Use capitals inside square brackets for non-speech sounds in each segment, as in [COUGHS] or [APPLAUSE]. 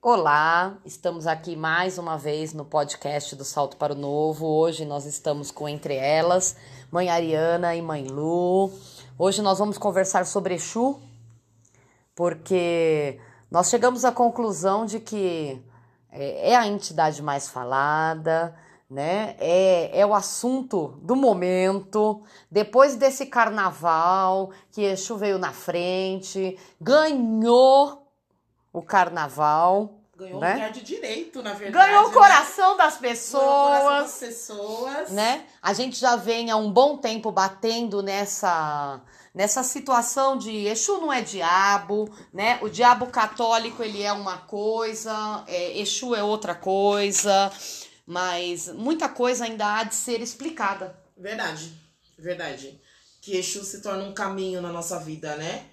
Olá, estamos aqui mais uma vez no podcast do Salto para o Novo. Hoje nós estamos com Entre Elas, Mãe Ariana e Mãe Lu. Hoje nós vamos conversar sobre Exu, porque nós chegamos à conclusão de que é, é a entidade mais falada, né? É, é o assunto do momento. Depois desse carnaval, que Exu veio na frente, ganhou o carnaval. Ganhou né? um lugar de direito, na verdade. Ganhou o né? coração das pessoas. Ganhou o coração das pessoas. né? A gente já vem há um bom tempo batendo nessa nessa situação de Exu não é diabo, né? O diabo católico ele é uma coisa, é, Exu é outra coisa, mas muita coisa ainda há de ser explicada. Verdade, verdade. Que Exu se torna um caminho na nossa vida, né?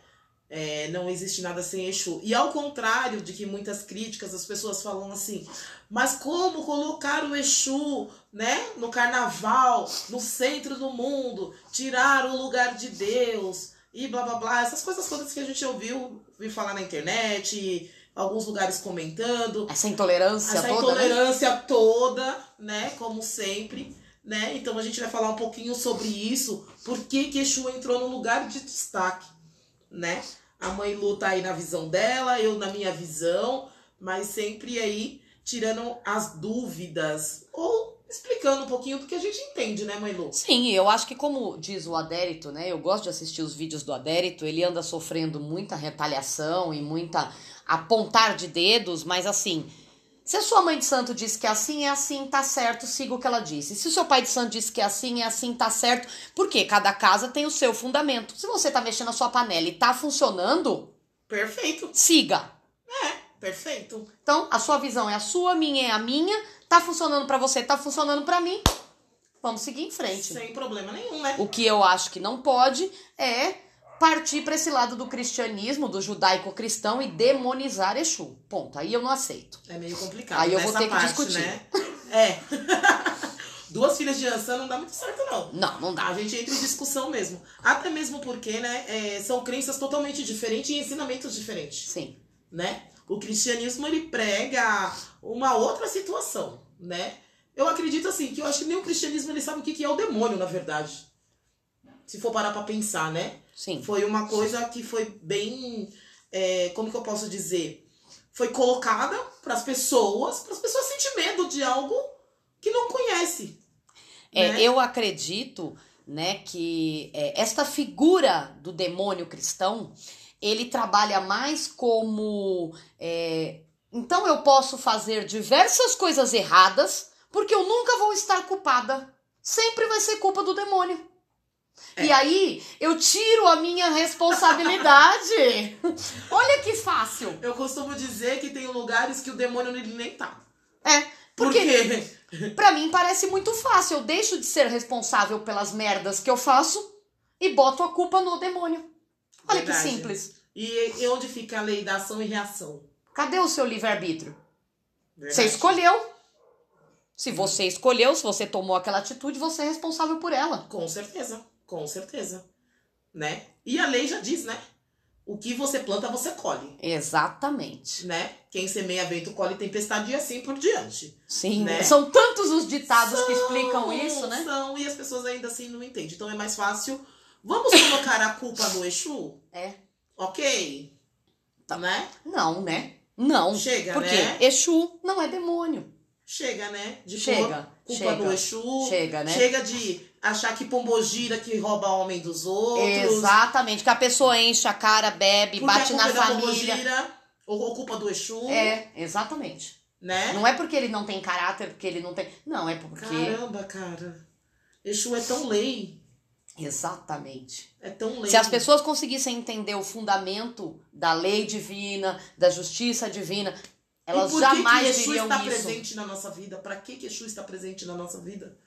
É, não existe nada sem Exu. E ao contrário de que muitas críticas as pessoas falam assim, mas como colocar o Exu, né, no carnaval, no centro do mundo, tirar o lugar de Deus e blá blá blá, essas coisas todas que a gente ouviu, ouviu falar na internet, alguns lugares comentando, Essa intolerância essa toda, né? intolerância toda, né? Como sempre, né? Então a gente vai falar um pouquinho sobre isso, por que que Exu entrou no lugar de destaque, né? A mãe Lu tá aí na visão dela, eu na minha visão, mas sempre aí tirando as dúvidas ou explicando um pouquinho do que a gente entende, né, mãe Lu? Sim, eu acho que como diz o Adérito, né? Eu gosto de assistir os vídeos do Adérito, ele anda sofrendo muita retaliação e muita apontar de dedos, mas assim, se a sua mãe de santo disse que é assim, é assim, tá certo, siga o que ela disse. Se o seu pai de santo disse que é assim, é assim, tá certo, porque cada casa tem o seu fundamento. Se você tá mexendo a sua panela e tá funcionando, Perfeito. siga. É, perfeito. Então, a sua visão é a sua, a minha é a minha, tá funcionando pra você, tá funcionando pra mim. Vamos seguir em frente. Sem problema nenhum, né? O que eu acho que não pode é partir para esse lado do cristianismo, do judaico-cristão e demonizar Exu. Ponto. Aí eu não aceito. É meio complicado. Aí eu vou ter que parte, discutir. Né? É. [LAUGHS] Duas filhas de Ansan não dá muito certo, não. Não, não dá. A gente entra em discussão mesmo. Até mesmo porque, né, é, são crenças totalmente diferentes e ensinamentos diferentes, Sim. né? O cristianismo, ele prega uma outra situação, né? Eu acredito, assim, que eu acho que nem o cristianismo, ele sabe o que que é o demônio, na verdade. Se for parar pra pensar, né? Sim. Foi uma coisa que foi bem. é, como que eu posso dizer? Foi colocada pras pessoas, para as pessoas sentir medo de algo que não conhece. É, né? eu acredito, né, que é, esta figura do demônio cristão, ele trabalha mais como. é, então eu posso fazer diversas coisas erradas, porque eu nunca vou estar culpada. Sempre vai ser culpa do demônio. É. E aí eu tiro a minha responsabilidade. [LAUGHS] Olha que fácil. Eu costumo dizer que tem lugares que o demônio nem tá. É, Por porque quê? [LAUGHS] Pra mim parece muito fácil. Eu deixo de ser responsável pelas merdas que eu faço e boto a culpa no demônio. Olha Verdade. que simples. E, e onde fica a lei da ação e reação? Cadê o seu livre-arbítrio? Você escolheu. Se você escolheu, se você tomou aquela atitude, você é responsável por ela. Com certeza, com certeza. Né? E a lei já diz, né? O que você planta, você colhe. Exatamente. Né? Quem semeia vento colhe tempestade e assim por diante. Sim, Né? são tantos os ditados que São, explicam isso, né? São, e as pessoas ainda assim não entendem. Então é mais fácil. Vamos colocar a culpa no Exu? É. Ok. Tá. Né? Não, né? Não. Chega, Por quê? né? Exu não é demônio. Chega, né? De Chega, pôr culpa chega. no Exu. Chega, né? Chega de achar que pombogira que rouba homem dos outros. Exatamente. Que a pessoa enche a cara, bebe, Porque bate na é família. pombogira, ou, culpa do Exu. É, exatamente. Né? Não é porque ele não tem caráter, porque ele não tem. Não, é porque. Caramba, cara. Exu é tão lei. Exatamente. É tão lei. Se as pessoas conseguissem entender o fundamento da lei divina, da justiça divina, elas jamais que que Exu está isso. presente na nossa vida? Pra que que Exu está presente na nossa vida?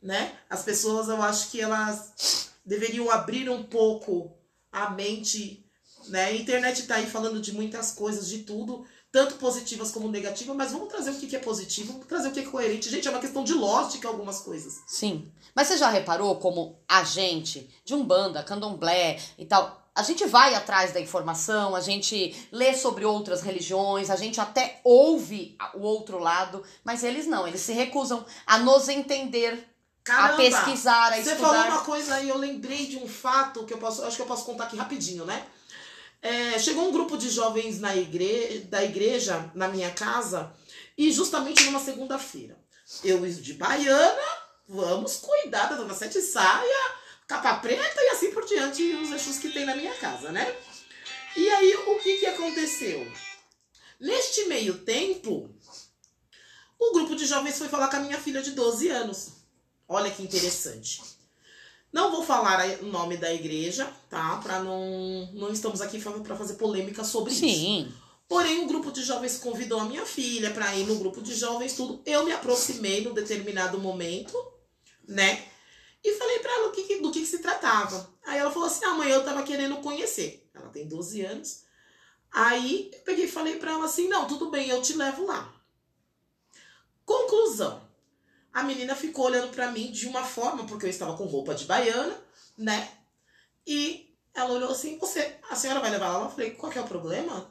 Né? As pessoas, eu acho que elas deveriam abrir um pouco a mente, né? A internet tá aí falando de muitas coisas, de tudo, tanto positivas como negativas, mas vamos trazer o que é positivo, vamos trazer o que é coerente. Gente, é uma questão de lógica algumas coisas. Sim. Mas você já reparou como a gente, de Umbanda, Candomblé e tal, a gente vai atrás da informação, a gente lê sobre outras religiões, a gente até ouve o outro lado, mas eles não, eles se recusam a nos entender, Caramba, a pesquisar, a Você estudar. falou uma coisa aí, eu lembrei de um fato que eu posso, acho que eu posso contar aqui rapidinho, né? É, chegou um grupo de jovens na igre, da igreja na minha casa e justamente numa segunda-feira. Eu de baiana, vamos cuidar da dona Sete Saia, capa preta e assim por diante os eixos que tem na minha casa, né? E aí o que que aconteceu? Neste meio tempo, o grupo de jovens foi falar com a minha filha de 12 anos. Olha que interessante. Não vou falar o nome da igreja, tá? Para não não estamos aqui para fazer polêmica sobre isso. Sim. Porém, um grupo de jovens convidou a minha filha para ir no grupo de jovens, tudo. Eu me aproximei num determinado momento, né? E falei para ela o que, do que, que se tratava. Aí ela falou assim: ah, mãe, eu tava querendo conhecer. Ela tem 12 anos. Aí eu peguei e falei para ela assim: não, tudo bem, eu te levo lá. Conclusão. A menina ficou olhando para mim de uma forma, porque eu estava com roupa de baiana, né? E ela olhou assim: você, a senhora vai levar ela? Eu falei: qual que é o problema?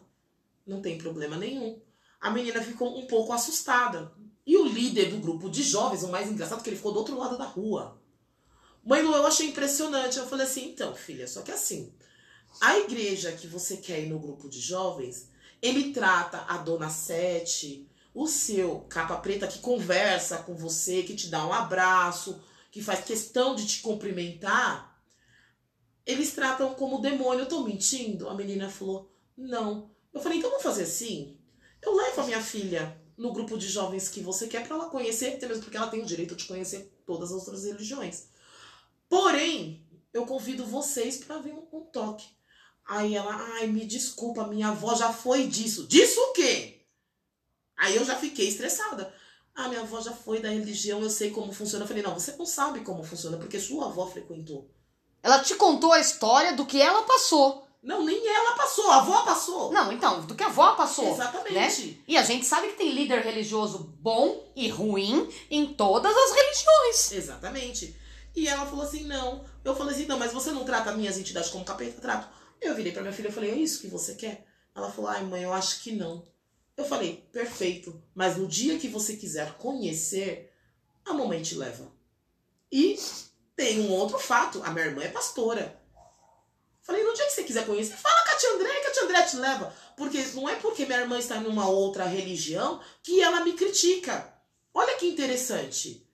Não tem problema nenhum. A menina ficou um pouco assustada. E o líder do grupo de jovens, o mais engraçado, que ele ficou do outro lado da rua. Mãe Lu, eu achei impressionante. Eu falei assim, então, filha, só que assim, a igreja que você quer ir no grupo de jovens, ele trata a dona Sete, o seu capa preta que conversa com você, que te dá um abraço, que faz questão de te cumprimentar. Eles tratam como demônio. Eu tô mentindo? A menina falou, não. Eu falei, então vamos fazer assim? Eu levo a minha filha no grupo de jovens que você quer para ela conhecer, até mesmo porque ela tem o direito de conhecer todas as outras religiões. Porém, eu convido vocês para vir um, um toque. Aí ela, ai, me desculpa, minha avó já foi disso. Disso o quê? Aí eu já fiquei estressada. Ah, minha avó já foi da religião, eu sei como funciona. Eu falei, não, você não sabe como funciona, porque sua avó frequentou. Ela te contou a história do que ela passou. Não, nem ela passou, a avó passou. Não, então, do que a avó passou. Exatamente. E a gente sabe que tem líder religioso bom e ruim em todas as religiões. Exatamente. E ela falou assim: não. Eu falei assim: não, mas você não trata minhas entidades como capeta? Trato. Eu virei pra minha filha e falei: é isso que você quer? Ela falou: ai, mãe, eu acho que não. Eu falei: perfeito. Mas no dia que você quiser conhecer, a mamãe te leva. E tem um outro fato: a minha irmã é pastora. Falei, no dia que você quiser conhecer, fala com a tia André, que a tia André te leva. Porque não é porque minha irmã está numa outra religião que ela me critica. Olha que interessante.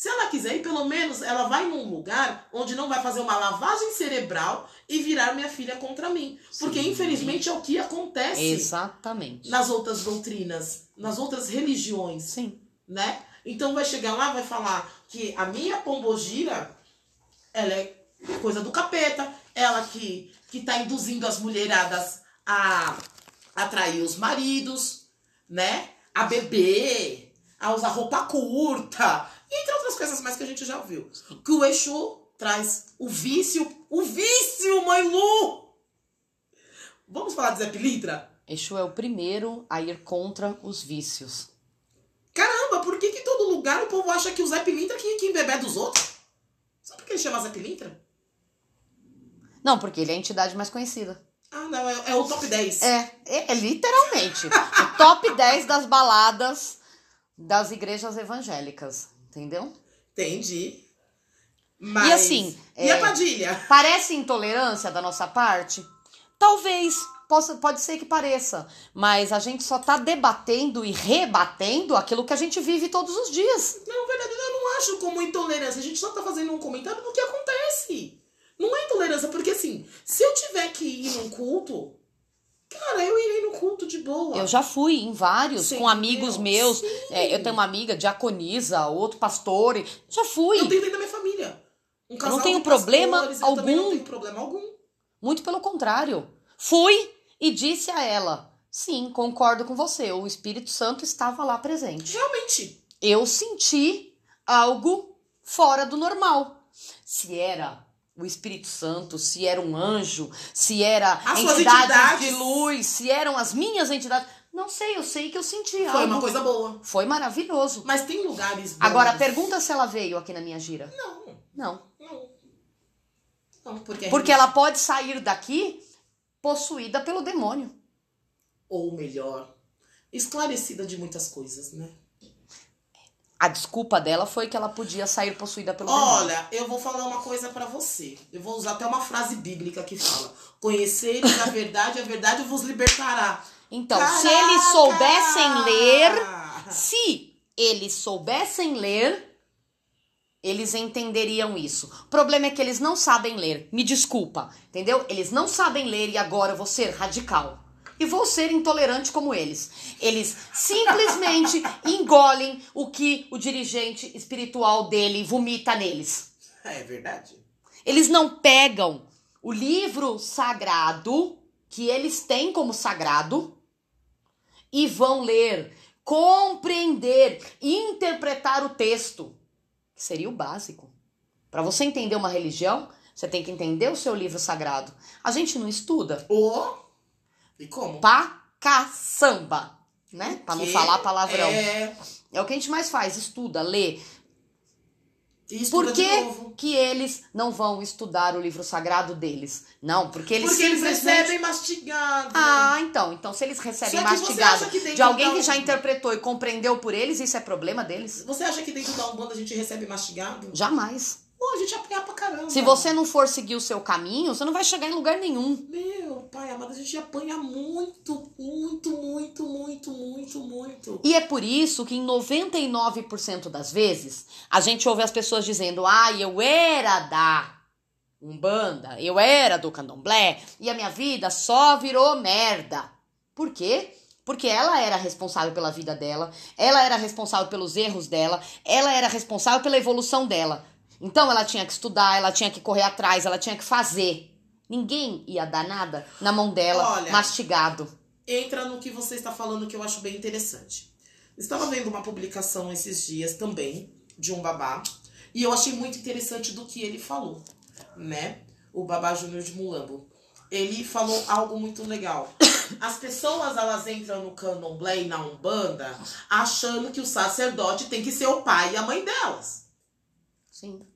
Se ela quiser ir, pelo menos ela vai num lugar onde não vai fazer uma lavagem cerebral e virar minha filha contra mim. Porque, Sim. infelizmente, é o que acontece Exatamente. nas outras doutrinas, nas outras religiões Sim. né? Então vai chegar lá, vai falar que a minha pombogira, ela é coisa do capeta, ela que, que tá induzindo as mulheradas a atrair os maridos, né? A beber, a usar roupa curta, entre outras coisas mais que a gente já viu. Que o Exu traz o vício, o vício, mãe Lu! Vamos falar de Zé Pilintra? Exu é o primeiro a ir contra os vícios. Caramba, por que, que em todo lugar o povo acha que o Zé Pilintra que quem bebe é dos outros? Só porque ele chama Zé Pilintra? Não, porque ele é a entidade mais conhecida. Ah, não, é, é o top 10. É, é, é literalmente o top 10 das baladas das igrejas evangélicas. Entendeu? Entendi. Mas... E assim, E é- a Padilha? Parece intolerância da nossa parte? Talvez, possa, pode ser que pareça, mas a gente só tá debatendo e rebatendo aquilo que a gente vive todos os dias. Não, verdade, eu não acho como intolerância. A gente só tá fazendo um comentário do que acontece. Não é intolerância, porque assim, se eu tiver que ir num culto, cara, eu irei no culto de boa. Eu já fui em vários, Você com amigos meus. Sim. É, eu tenho uma amiga diaconisa, outro pastor. Já fui. Eu tenho dentro da minha família. Um casal tenho de problema pastores, Eu também não algum. tenho problema algum. Muito pelo contrário. Fui e disse a ela: sim, concordo com você. O Espírito Santo estava lá presente. Realmente. eu senti algo fora do normal. Se era o Espírito Santo, se era um anjo, se era As entidades. de luz, se eram as minhas entidades. Não sei, eu sei que eu senti Foi algo. uma coisa boa. Foi maravilhoso. Mas tem lugares bons. Agora, pergunta se ela veio aqui na minha gira. Não, Não. não. Não, porque, Porque gente- ela pode sair daqui possuída pelo demônio. Ou melhor, esclarecida de muitas coisas, né? A desculpa dela foi que ela podia sair possuída pelo demônio. Olha, eu vou falar uma coisa pra você. Eu vou usar até uma frase bíblica que fala: Conhecereis a verdade, a verdade vos libertará. Então, se Caraca! eles soubessem ler, se eles soubessem ler, eles entenderiam isso. O problema é que eles não sabem ler. Me desculpa, entendeu? Eles não sabem ler e agora eu vou ser radical. E vou ser intolerante como eles. Eles simplesmente [LAUGHS] engolem o que o dirigente espiritual dele vomita neles. É verdade. Eles não pegam o livro sagrado, que eles têm como sagrado, e vão ler, compreender, interpretar o texto, que seria o básico. Para você entender uma religião, você tem que entender o seu livro sagrado. A gente não estuda Ou. E como? pra caçamba, né? Pra não Que falar palavrão. É. É o que a gente mais faz, estuda, lê, Por que, que eles não vão estudar o livro sagrado deles? Não, porque eles Porque eles simplesmente... recebem mastigado. Ah, então. Então, se eles recebem que mastigado que de alguém da- que já interpretou e compreendeu por eles, isso é problema deles? Você acha que dentro da Umbanda a gente recebe mastigado? Jamais. Pô, a gente apanha pra caramba. Se você não for seguir o seu caminho, você não vai chegar em lugar nenhum. Meu pai amado, a gente apanha muito, muito, muito, muito, muito, muito. E é por isso que em 99% das vezes a gente ouve as pessoas dizendo: "Ah, eu era da Umbanda, eu era do Candomblé e a minha vida só virou merda". Por quê? Porque ela era responsável pela vida dela, ela era responsável pelos erros dela, ela era responsável pela evolução dela. Então ela tinha que estudar, ela tinha que correr atrás, ela tinha que fazer. Ninguém ia dar nada na mão dela, Olha, mastigado. Entra no que você está falando que eu acho bem interessante. Estava vendo uma publicação esses dias também de um babá e eu achei muito interessante do que ele falou, né? O babá Júnior de Mulambo. Ele falou algo muito legal. [COUGHS] As pessoas elas entram no candomblé e na umbanda achando que o sacerdote tem que ser o pai e a mãe delas. Sim.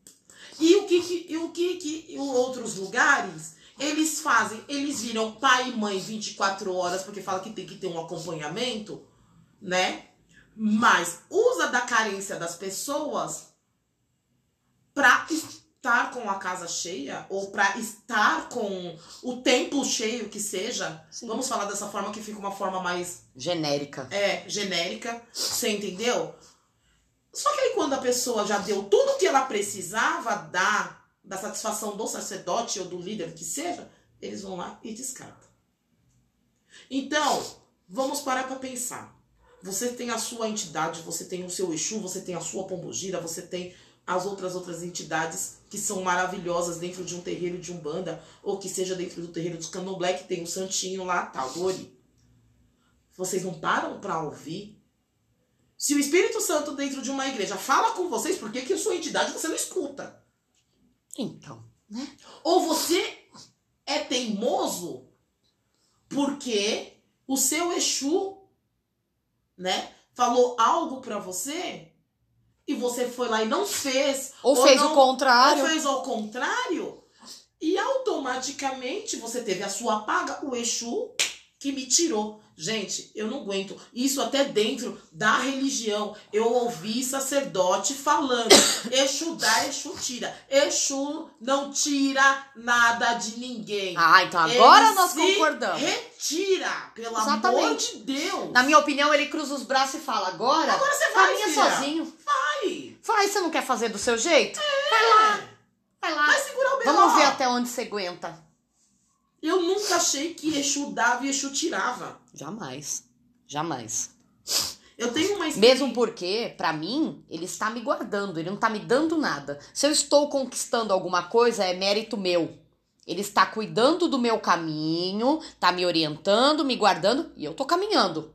E o que que, e o que que em outros lugares eles fazem? Eles viram pai e mãe 24 horas porque fala que tem que ter um acompanhamento, né? Mas usa da carência das pessoas pra estar com a casa cheia ou pra estar com o templo cheio que seja. Sim. Vamos falar dessa forma que fica uma forma mais Genérica. é, genérica, você entendeu? Só que aí quando a pessoa já deu tudo que ela precisava dar, da satisfação do sacerdote ou do líder que seja, eles vão lá e descartam. Então, vamos parar para pensar. Você tem a sua entidade, você tem o seu Exu, você tem a sua pombogira, você tem as outras outras entidades que são maravilhosas dentro de um terreiro de umbanda, ou que seja dentro do terreiro dos candomblé, que tem o santinho lá, tal, do Ori. Vocês não param para ouvir? Se o Espírito Santo dentro de uma igreja fala com vocês, por que, que a sua entidade você não escuta? Então, Ou você é teimoso porque o seu Exu, né, falou algo pra você e você foi lá e não fez. ou, fez não- o contrário. Ou fez ao contrário. E automaticamente você teve a sua paga, o Exu que me tirou. Gente, eu não aguento. Isso até dentro da religião. Eu ouvi sacerdote falando: [COUGHS] Exu dá, Exu tira. Exu não tira nada de ninguém. Ah, então agora Ele nós concordamos. Retira, pelo amor Exatamente. de Deus. Na minha opinião, ele cruza os braços e fala: agora, Agora você vai, caminha filha. sozinho. Vai. Vai, você não quer fazer do seu jeito? É. Vai lá. Vai segurar o. Vamos ver até onde você aguenta. Eu nunca achei que Exu dava e Exu tirava. Jamais. Jamais. Eu tenho uma Mesmo porque, pra mim, ele está me guardando, ele não tá me dando nada. Se eu estou conquistando alguma coisa, é mérito meu. Ele está cuidando do meu caminho, tá me orientando, me guardando e eu tô caminhando.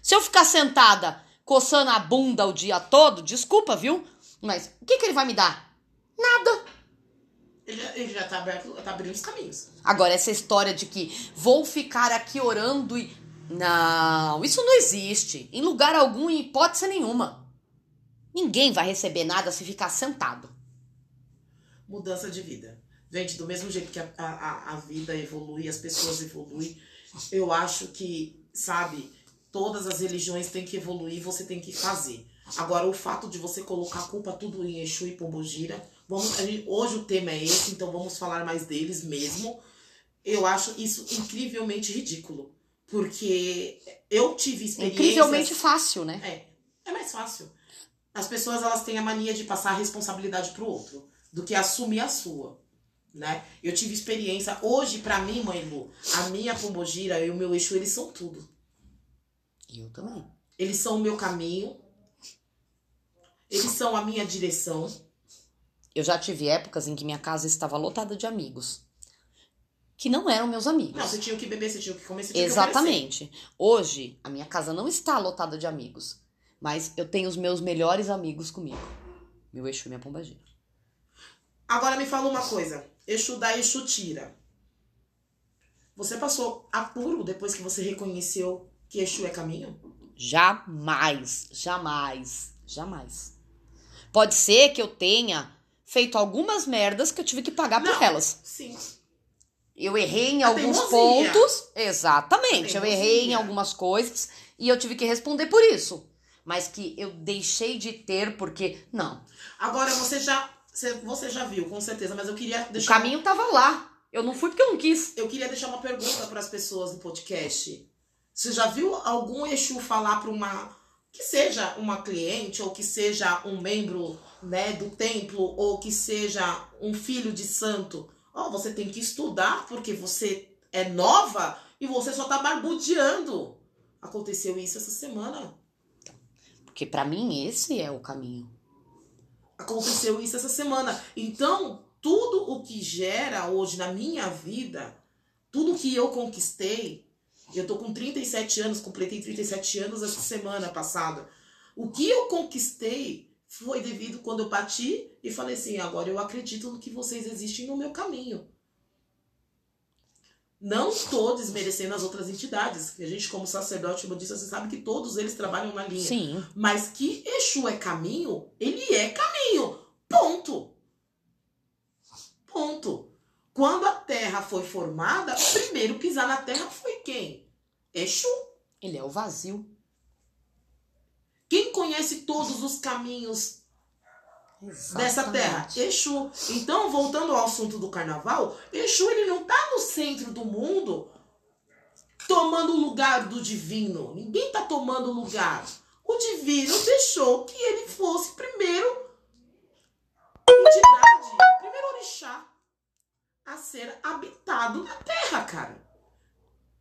Se eu ficar sentada coçando a bunda o dia todo, desculpa, viu? Mas o que, que ele vai me dar? Nada. Ele, ele já tá, aberto, tá abrindo os caminhos. Agora, essa história de que vou ficar aqui orando e. Não, isso não existe. Em lugar algum, em hipótese nenhuma. Ninguém vai receber nada se ficar sentado. Mudança de vida. Gente, do mesmo jeito que a, a, a vida evolui, as pessoas evoluem, eu acho que, sabe, todas as religiões têm que evoluir, você tem que fazer. Agora, o fato de você colocar a culpa tudo em Exu e Pombogira, vamos, gente, hoje o tema é esse, então vamos falar mais deles mesmo. Eu acho isso incrivelmente ridículo. Porque eu tive experiências... Incrivelmente fácil, né? É, é mais fácil. As pessoas, elas têm a mania de passar a responsabilidade pro outro, do que assumir a sua, né? Eu tive experiência, hoje para mim, mãe Lu, a minha Pombogira e o meu Exu, eles são tudo. Eu também. Eles são o meu caminho, eles são a minha direção. Eu já tive épocas em que minha casa estava lotada de amigos. Que não eram meus amigos. Não, você tinha o que beber, você tinha o que comer, você tinha Exatamente. Hoje, a minha casa não está lotada de amigos. Mas eu tenho os meus melhores amigos comigo. Meu Exu e minha pombagira. Agora me fala uma coisa. Exu dá, Exu tira. Você passou apuro depois que você reconheceu que Exu é caminho? Jamais, jamais, jamais. Pode ser que eu tenha feito algumas merdas que eu tive que pagar por Não. elas. Sim. Eu errei em A alguns teimosia. pontos. Exatamente. Eu errei em algumas coisas e eu tive que responder por isso. Mas que eu deixei de ter porque. Não. Agora você já, você, já viu, com certeza, mas eu queria O deixar caminho tava lá. Eu não fui porque eu não quis. eu queria deixar uma pergunta para as pessoas do podcast. Você já viu algum Exu falar para uma que seja uma cliente ou que seja um membro, né, do templo ou que seja um filho de santo? Ó, você tem que estudar porque você é nova e você só tá barbudeando. Aconteceu isso essa semana. Porque pra mim esse é o caminho. Aconteceu isso essa semana. Então, tudo o que gera hoje na minha vida, tudo que eu conquistei, eu tô com 37 anos, completei 37 anos essa semana passada. O que eu conquistei foi devido quando eu bati e falei assim: agora eu acredito no que vocês existem no meu caminho. Não estou desmerecendo as outras entidades. A gente, como sacerdote budista, você sabe que todos eles trabalham na linha. Sim. Mas que Exu é caminho, ele é caminho. Ponto. Ponto. Quando a terra foi formada, o primeiro pisar na terra foi quem? Exu. Ele é o vazio. Quem conhece todos os caminhos dessa terra? Exatamente. Exu. Então, voltando ao assunto do carnaval, Exu ele não tá no centro do mundo tomando o lugar do divino. Ninguém tá tomando o lugar. O divino deixou que ele fosse primeiro entidade, primeiro orixá a ser habitado na terra, cara.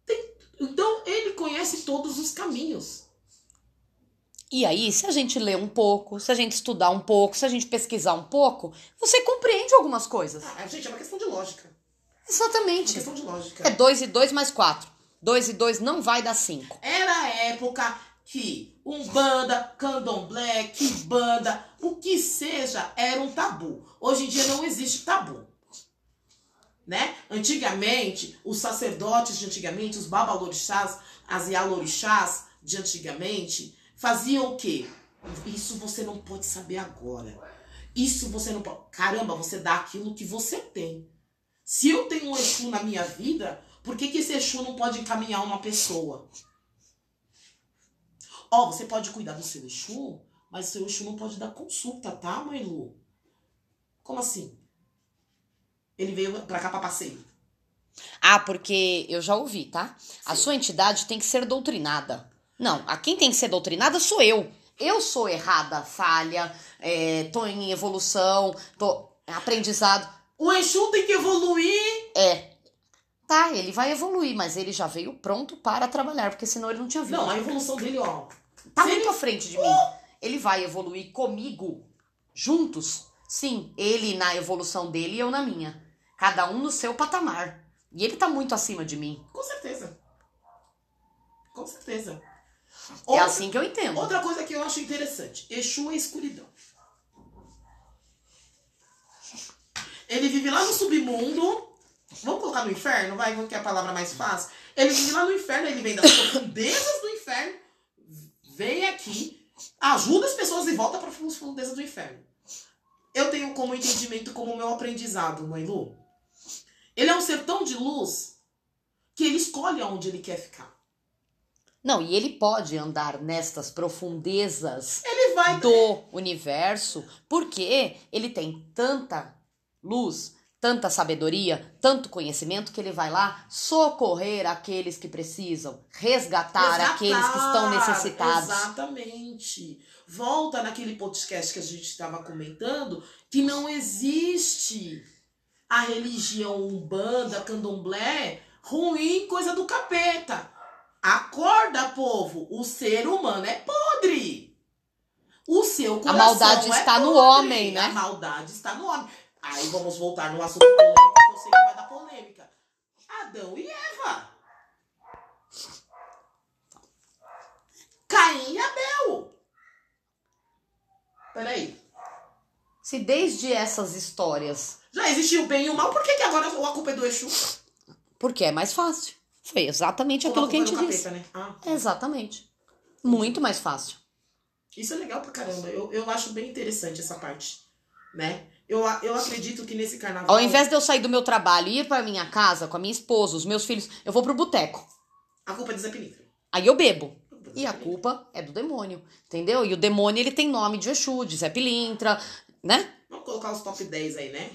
Tem- então, ele conhece todos os caminhos. E aí, se a gente ler um pouco, se a gente estudar um pouco, se a gente pesquisar um pouco, você compreende algumas coisas. Ah, gente, é uma questão de lógica. É uma Exatamente. questão de lógica. É 2 e 2 mais 4. 2 e 2 não vai dar 5. Era a época que Umbanda, Candomblé, Kibanda, o que seja, era um tabu. Hoje em dia não existe tabu. Né? Antigamente, os sacerdotes de antigamente, os babalorixás, as yalorixás de antigamente, faziam o quê? Isso você não pode saber agora. Isso você não pode. Caramba, você dá aquilo que você tem. Se eu tenho um Exu na minha vida, por que, que esse Exu não pode encaminhar uma pessoa? Ó, você pode cuidar do seu Exu, mas o seu Exu não pode dar consulta, tá, mãe Lu? Como assim? Ele veio pra cá pra passeio. Ah, porque eu já ouvi, tá? A sua entidade tem que ser doutrinada. Não, a quem tem que ser doutrinada sou eu. Eu sou errada, falha, é, tô em evolução, tô aprendizado. O Exu tem que evoluir. É. Tá, ele vai evoluir, mas ele já veio pronto para trabalhar, porque senão ele não tinha vindo. Não, a evolução dele, ó. Tá se muito ele- à frente de mim. Ele vai evoluir comigo, juntos. Sim, ele na evolução dele e eu na minha. Cada um no seu patamar. E ele tá muito acima de mim. Com certeza. Com certeza. É Outra- assim que eu entendo. Outra coisa que eu acho interessante: Exu é escuridão. Ele vive lá no submundo. Vamos colocar no inferno? Vai, vamos que é a palavra mais fácil. Ele vive lá no inferno, ele vem das profundezas do inferno, vem aqui, ajuda as pessoas e volta para as profundezas do inferno. Eu tenho como entendimento como meu aprendizado, mãe Lu. Ele é um ser tão de luz que ele escolhe aonde ele quer ficar. Não, e ele pode andar nestas profundezas vai. do universo porque ele tem tanta luz, tanta sabedoria, tanto conhecimento que ele vai lá socorrer aqueles que precisam, resgatar, Resgatar, aqueles que estão necessitados. Exatamente. Volta naquele podcast que a gente estava comentando que não existe a religião umbanda, candomblé, ruim, coisa do capeta. Acorda, povo. O ser humano é podre. O seu coração maldade é está no podre. homem, né? A maldade está no homem. Aí vamos voltar no assunto polêmico, que eu sei que vai dar polêmica. Adão e Eva. Caim e Abel. Peraí. Se desde essas histórias, Já existiu o bem e o mal, por que, que agora a culpa é do Exu? porque é mais fácil. Foi exatamente aquilo que a gente do disse. capeta, né? Ah, Exatamente. Muito mais fácil. isso é legal pra caramba. Eu, eu acho bem interessante essa parte. Né? Eu, eu acredito que nesse carnaval. Ao invés de eu sair do meu trabalho e ir pra minha casa com a minha esposa, os meus filhos, eu vou pro boteco. A culpa é do Zé Pilintra. Aí eu bebo. É E a culpa é do demônio, entendeu? E o demônio, ele tem nome de Exu, de Zé Pilintra, né? Vamos colocar os top 10 aí, né?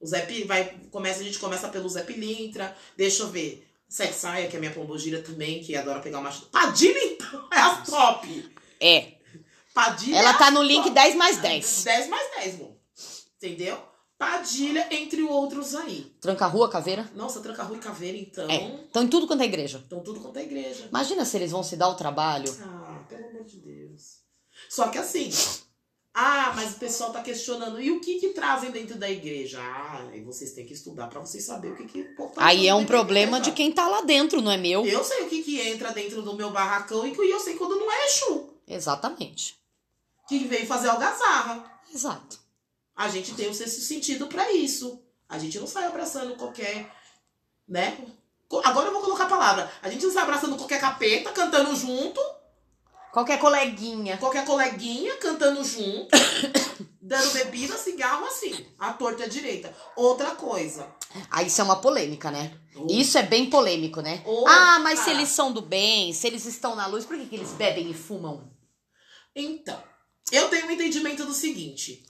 O Zé Pi- vai, começa, a gente começa pelo Zé Pilintra. Deixa eu ver. Sete Saia, que é minha pombogira também, que adora pegar o macho. Padilha, então, é a top. É. Padilha Ela é tá no link top. 10 mais 10. 10 mais 10, bom. Entendeu? Padilha, entre outros aí. Tranca-rua, caveira. Nossa, Tranca-Rua e Caveira, então. É. Então em tudo quanto é igreja. Então tudo quanto é igreja. Imagina se eles vão se dar o trabalho. Ah, pelo amor de Deus. Só que assim. Ah, mas o pessoal tá questionando. E o que que trazem dentro da igreja? Ah, aí vocês têm que estudar pra vocês saberem o que que o tá Aí é um problema de quem tá lá dentro, não é meu? Eu sei o que que entra dentro do meu barracão e eu sei quando não é Exu. Exatamente. Que veio fazer algazarra. Exato. A gente tem o sexto sentido pra isso. A gente não sai abraçando qualquer, né? Agora eu vou colocar a palavra. A gente não sai abraçando qualquer capeta, cantando junto, Qualquer coleguinha. qualquer coleguinha cantando junto, [COUGHS] dando bebida, cigarro assim, a torta a direita. Outra coisa. Aí isso é uma polêmica, né? Isso é bem polêmico, né? Outra. Ah, mas se eles são do bem, se eles estão na luz, por que, que eles bebem e fumam? Então, eu tenho um entendimento do seguinte.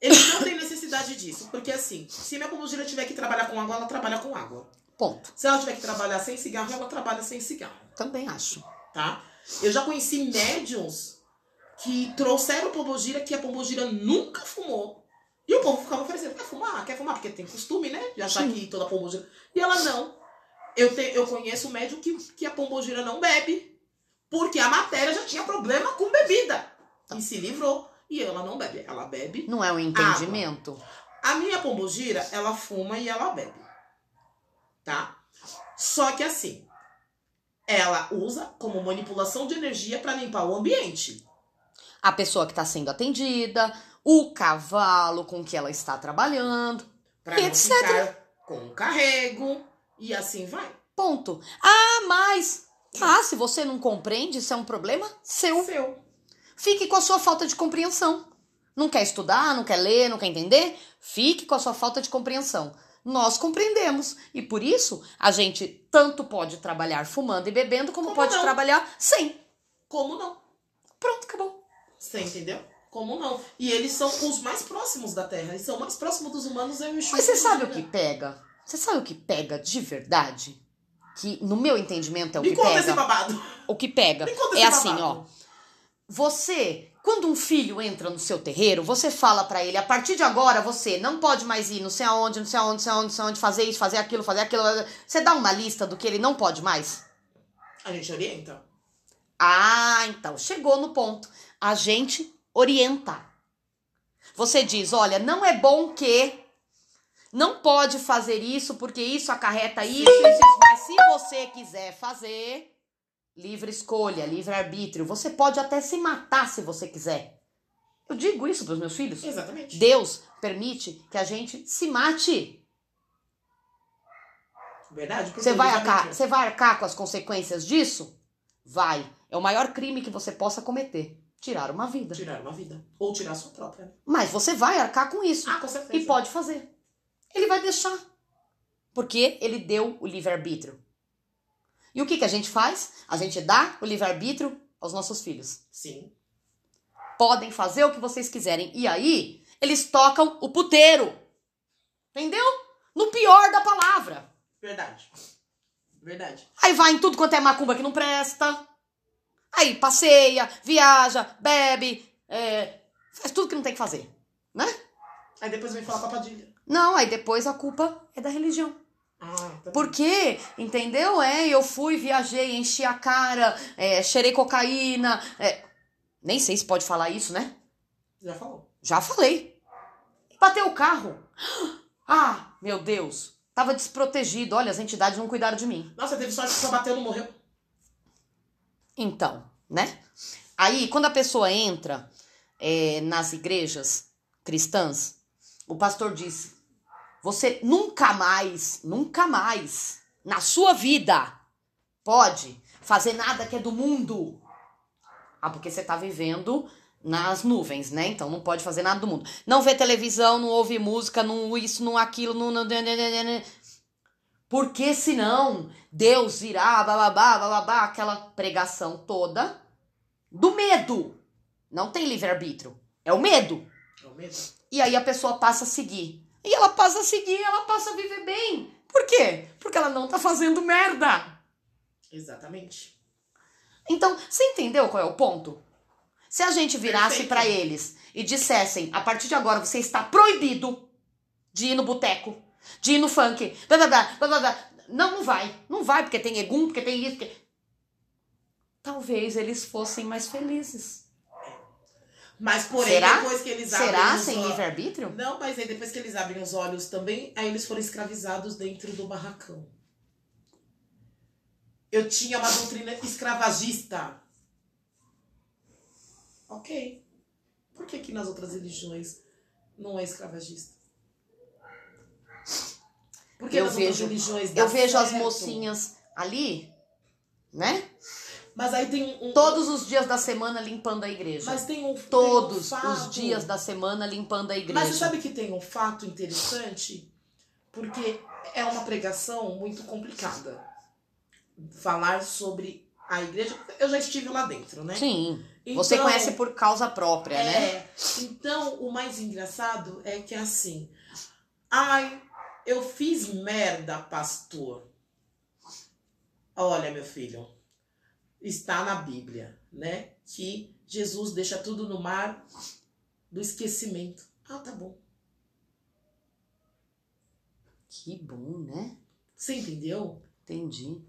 Eles não têm necessidade disso. Porque assim, se minha pombogira tiver que trabalhar com água, ela trabalha com água. Ponto. Se ela tiver que trabalhar sem cigarro, ela trabalha sem cigarro. Também acho. tá? Eu já conheci médiums que trouxeram pombogira que a pombogira nunca fumou. E o povo ficava oferecendo, quer fumar? Quer fumar? Porque tem costume, né? De achar Sim. que toda pombogira... E ela não. Eu, te, eu conheço um médium que, que a pombogira não bebe. Porque a matéria já tinha problema com bebida. E se livrou. E ela não bebe. Ela bebe. Não é um entendimento. A minha pombogira, ela fuma e ela bebe. Tá? Só que assim, ela usa como manipulação de energia para limpar o ambiente. A pessoa que está sendo atendida, o cavalo com que ela está trabalhando. Pra Etc. com carrego. E assim vai. Ponto. Ah, mas. Tá, se você não compreende, isso é um problema seu. Seu. Fique com a sua falta de compreensão. Não quer estudar, não quer ler, não quer entender? Fique com a sua falta de compreensão. Nós compreendemos. E por isso, a gente tanto pode trabalhar fumando e bebendo, como, Como pode não? trabalhar sem. Como não? Pronto, acabou. Você entendeu? Como não? E eles são os mais próximos da Terra. Eles são mais próximos dos humanos. É Exu Mas você sabe o que pega? Você sabe o que pega de verdade? Que, no meu entendimento, é o Me que conta pega. esse babado. O que pega [LAUGHS] Me conta é esse assim, babado. ó. Você, quando um filho entra no seu terreiro, você fala pra ele, a partir de agora você não pode mais ir não sei aonde, não sei aonde, não sei aonde, não sei aonde, fazer isso, fazer aquilo, fazer aquilo. Você dá uma lista do que ele não pode mais? A gente orienta. Ah, então, chegou no ponto. A gente orienta. Você diz, olha, não é bom que não pode fazer isso porque isso acarreta isso, isso, isso, mas se você quiser fazer, livre escolha, livre arbítrio, você pode até se matar se você quiser. Eu digo isso para os meus filhos. Exatamente. Deus permite que a gente se mate. Verdade? Você vai, eles arcar, você vai arcar com as consequências disso? Vai. É o maior crime que você possa cometer. Tirar uma vida. Tirar uma vida. Ou tirar a sua própria. né? Mas você vai arcar com isso. Ah, com certeza. E pode fazer. Ele vai deixar. Porque ele deu o livre-arbítrio. E o que, que a gente faz? A gente dá o livre-arbítrio aos nossos filhos. Sim. Podem fazer o que vocês quiserem. E aí, eles tocam o puteiro. Entendeu? No pior da palavra. Verdade. Verdade. Aí vai em tudo quanto é macumba que não presta. Aí passeia, viaja, bebe, é, faz tudo que não tem que fazer, né? Aí depois vem falar com a Padilha. Não, aí depois a culpa é da religião. Ah, tá Porque, entendeu? É, eu fui, viajei, enchi a cara, é, cheirei cocaína. é, nem sei se pode falar isso, né? Já falou. Já falei. Bateu o carro. Ah, meu Deus. Tava desprotegido. Olha, as entidades não cuidaram de mim. Nossa, teve sorte que só bateu e não morreu. Então, né? Aí, quando a pessoa entra é, nas igrejas cristãs, o pastor disse: você nunca mais, nunca mais, na sua vida, pode fazer nada que é do mundo. Ah, porque você tá vivendo nas nuvens, né? Então não pode fazer nada do mundo. Não vê televisão, não ouve música, não isso, não aquilo, não. não, não, não. Porque senão Deus irá, bababá, bababá, aquela pregação toda do medo. Não tem livre-arbítrio. É o medo. É o mesmo? E aí a pessoa passa a seguir. E ela passa a seguir, ela passa a viver bem. Por quê? Porque ela não tá fazendo merda. Exatamente. Então, você entendeu qual é o ponto? Se a gente virasse pra eles e dissessem, a partir de agora você está proibido de ir no boteco, de ir no funk, blá, blá, blá, blá, blá, blá. não, não vai, não vai, porque tem egum, porque tem isso, porque... Talvez eles fossem mais felizes. Mas porém, Será? depois que eles abrem Será os sem livre-arbítrio? Não, mas aí depois que eles abrem os olhos também, aí eles foram escravizados dentro do barracão. Eu tinha uma doutrina escravagista. Ok. Por que que nas outras religiões não é escravagista? Por que Eu nas vejo- outras religiões Eu vejo as certo? mocinhas ali, né? Mas aí tem um... Todos os dias da semana limpando a igreja. Mas tem um... tem um Todos fato. os dias da semana limpando a igreja. Mas você sabe que tem um fato interessante? Porque é uma pregação muito complicada. Falar sobre a igreja. Eu já estive lá dentro, né? Sim. Você Então, conhece por causa própria, né? É. Então, o mais engraçado é que é assim. Ai, eu fiz merda, pastor. Olha, meu filho, está na Bíblia, né? Que Jesus deixa tudo no mar do esquecimento. Ah, tá bom. Que bom, né? Você entendeu? Entendi.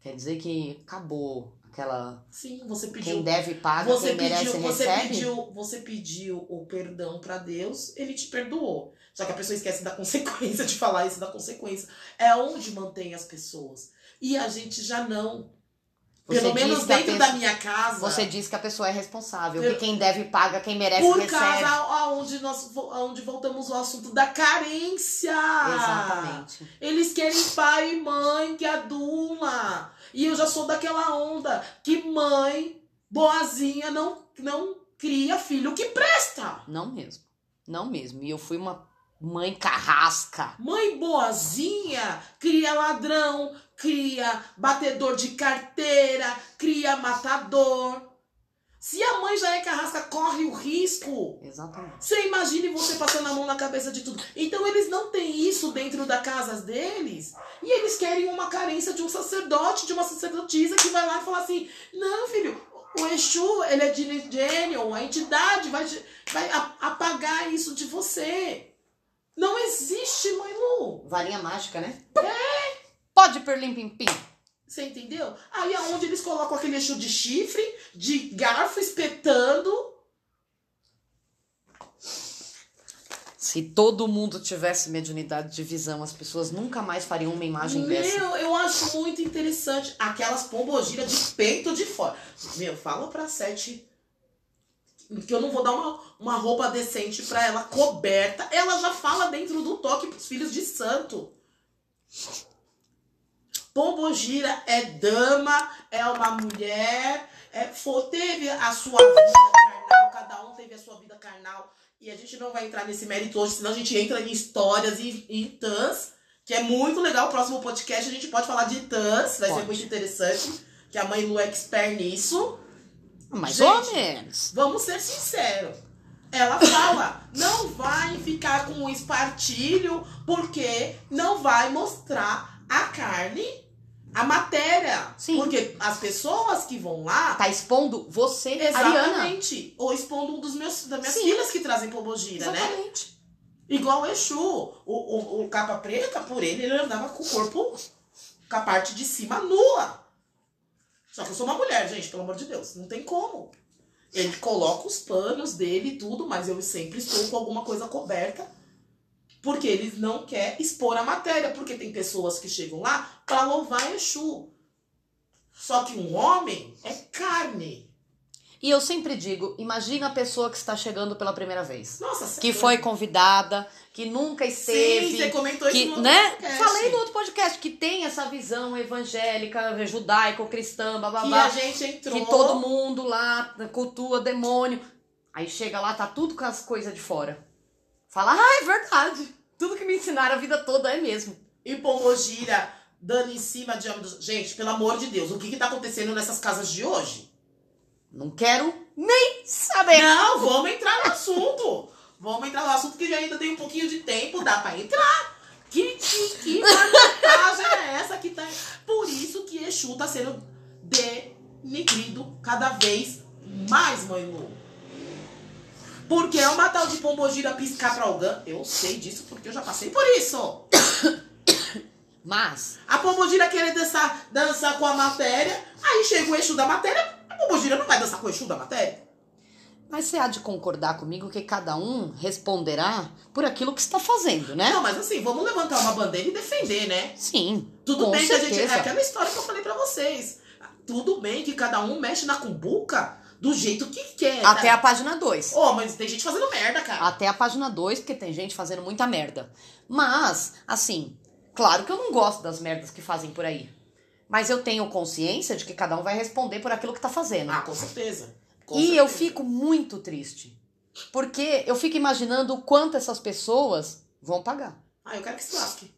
Quer dizer que acabou aquela. Sim, você Quem pediu. deve paga, Você quem merece pediu, você recebe. pediu, você pediu o perdão pra Deus, ele te perdoou. Só que a pessoa esquece da [LAUGHS] consequência de falar isso da consequência. É onde mantém as pessoas. E a gente já não. Você Pelo menos dentro da minha casa. Você diz que a pessoa é responsável, Eu- que quem deve paga, quem merece por recebe. causa aonde nós aonde voltamos ao assunto da carência. Exatamente. Eles querem pai e mãe que adula. E eu já sou daquela onda que mãe boazinha não não cria filho que presta. Não mesmo. Não mesmo. E eu fui uma mãe carrasca. Mãe boazinha cria ladrão, cria batedor de carteira, cria matador. Se a mãe já é carrasca, corre o risco. Exatamente. Você imagine você passando a mão na cabeça de tudo. Então eles não têm isso dentro da casa deles. E eles querem uma carência de um sacerdote, de uma sacerdotisa que vai lá e fala assim: Não, filho, o Exu, ele é de genial, a entidade vai, vai apagar isso de você. Não existe, mãe Lu. Varinha mágica, né? É. Pode perlim pim pim. Você entendeu? Aí é onde eles colocam aquele Exu de chifre, de garfo espetando. Se todo mundo tivesse mediunidade de visão, as pessoas nunca mais fariam uma imagem dessa. Meu, eu acho muito interessante aquelas pombogiras de peito de fora. Meu, fala pra Sete que eu não vou dar uma, uma roupa decente pra ela, coberta. Ela já fala dentro do toque pros filhos de santo. Pombogira é dama, é uma mulher, é, fo- teve a sua vida carnal, cada um teve a sua vida carnal. E a gente não vai entrar nesse mérito hoje, senão a gente entra em histórias e em tãs Que é muito legal. O próximo podcast a gente pode falar de Tans. Vai Pode. ser muito interessante. Que a mãe Lu é expert nisso. Mais Gente, ou menos. Vamos ser sinceros. Ela fala, não vai ficar com um espartilho, porque não vai mostrar a carne, a matéria. Sim. Porque as pessoas que vão lá, Tá expondo você, Ariana. exatamente, ou expondo um dos meus, das minhas Sim. filhas que trazem pombogira, né? Exatamente. Igual o Exu, o, o, o capa preta, por ele, ele andava com o corpo, com a parte de cima nua. Só que eu sou uma mulher, gente, pelo amor de Deus, não tem como. Ele coloca os panos dele e tudo, mas eu sempre estou com alguma coisa coberta. Porque eles não quer expor a matéria. Porque tem pessoas que chegam lá pra louvar Exu. Só que um homem é carne. E eu sempre digo, imagina a pessoa que está chegando pela primeira vez. Nossa, Que é foi convidada, que nunca esteve. Sim, você comentou isso que, no outro né? podcast. Falei no outro podcast que tem essa visão evangélica, judaico-cristã, Que bababá, a gente entrou. que todo mundo lá cultua demônio. Aí chega lá, tá tudo com as coisas de fora. Fala, ah, é verdade. Tudo que me ensinaram a vida toda é mesmo. E Pomogira dando em cima de. Gente, pelo amor de Deus, o que que tá acontecendo nessas casas de hoje? Não quero nem saber. Não, vamos entrar no assunto. Vamos entrar no assunto que já ainda tem um pouquinho de tempo, dá pra entrar. Que, que, que marmotagem é essa que tá... Por isso que Exu tá sendo denigrido cada vez mais, mãe Lu. Porque é uma tal de Pombogira piscar pra alguém. Eu sei disso porque eu já passei por isso. [COUGHS] Mas, A Pombogira querer dançar, dançar com a matéria, aí chega o Exu da matéria, a Pombogira não vai dançar com o Exu da matéria. mas você há de concordar comigo que cada um responderá por aquilo que está fazendo, né? Não, mas assim, vamos levantar uma bandeira e defender, né? Sim. Tudo bem que a gente. certeza. É aquela história que eu falei pra vocês. Tudo bem que cada um mexe na cumbuca do jeito que quer. Até a página 2. Ô, mas tem gente fazendo merda, cara. Até a página 2, porque tem gente fazendo muita merda. Mas, assim, claro que eu não gosto das merdas que fazem por aí. Mas eu tenho consciência de que cada um vai responder por aquilo que tá fazendo. Ah, com certeza. Com e eu certeza. fico muito triste. Porque eu fico imaginando o quanto essas pessoas vão pagar. Ah, eu quero que se lasque.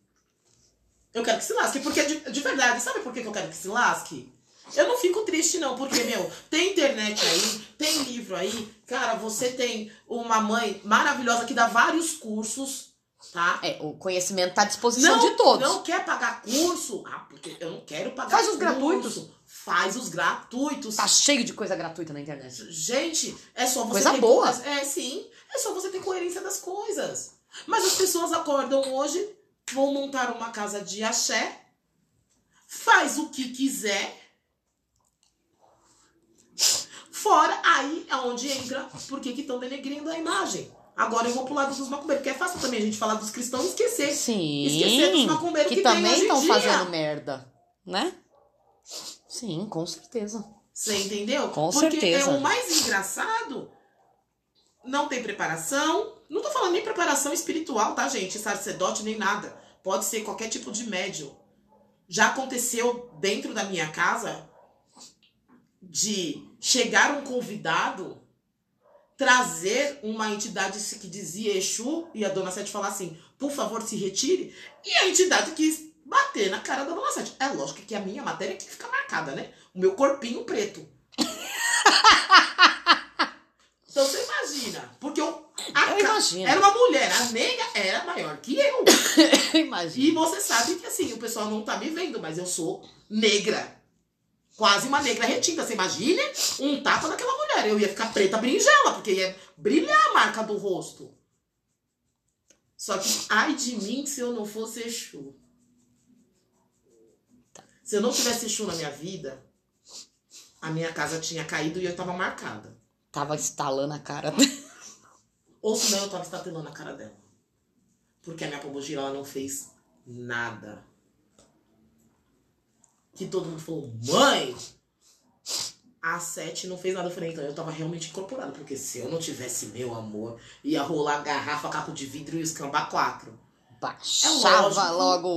Eu quero que se lasque, porque de, de verdade, sabe por que eu quero que se lasque? Eu não fico triste, não, porque, meu, tem internet aí, tem livro aí. Cara, você tem uma mãe maravilhosa que dá vários cursos, tá? É, o conhecimento tá à disposição não, de todos. Não quer pagar curso? Ah, porque eu não quero pagar Faz os curso. gratuitos. Faz os gratuitos. Tá cheio de coisa gratuita na internet. Gente, é só você Coisa ter boa. É, sim. É só você ter coerência das coisas. Mas as pessoas acordam hoje, vão montar uma casa de axé, faz o que quiser. Fora aí é onde entra porque que estão denegrindo a imagem. Agora eu vou lado dos macumbeiros, porque é fácil também a gente falar dos cristãos e esquecer. Sim. Esquecer dos macumbeiros que, que também estão fazendo merda, né? Sim, com certeza. Você entendeu? Com Porque certeza. é o mais engraçado. Não tem preparação. Não tô falando nem preparação espiritual, tá, gente? Sacerdote nem nada. Pode ser qualquer tipo de médium. Já aconteceu dentro da minha casa de chegar um convidado, trazer uma entidade que dizia Exu e a dona Sete falar assim: por favor, se retire. E a entidade quis bater na cara da dona Sete. É lógico que a minha matéria que fica marcada, né? O meu corpinho preto. [LAUGHS] então você imagina, porque eu, Eu imagino. era uma mulher, a nega era maior que eu. [LAUGHS] Imagina. E você sabe que assim, o pessoal não tá me vendo, mas eu sou negra. Quase uma negra retinta. Você imagine um tapa daquela mulher. Eu ia ficar preta berinjela, porque ia brilhar a marca do rosto. Só que, ai de mim se eu não fosse Exu. Se eu não tivesse Exu na minha vida, a minha casa tinha caído e eu tava marcada. Tava estalando a cara. Ou senão eu tava estatelando a cara dela. Porque a minha pombogira ela não fez nada. Que todo mundo falou, mãe! A Sete não fez nada. Eu falei, então eu tava realmente incorporada. Porque se eu não tivesse meu amor, ia rolar garrafa, capo de vidro e escambar quatro. Baixava lógico logo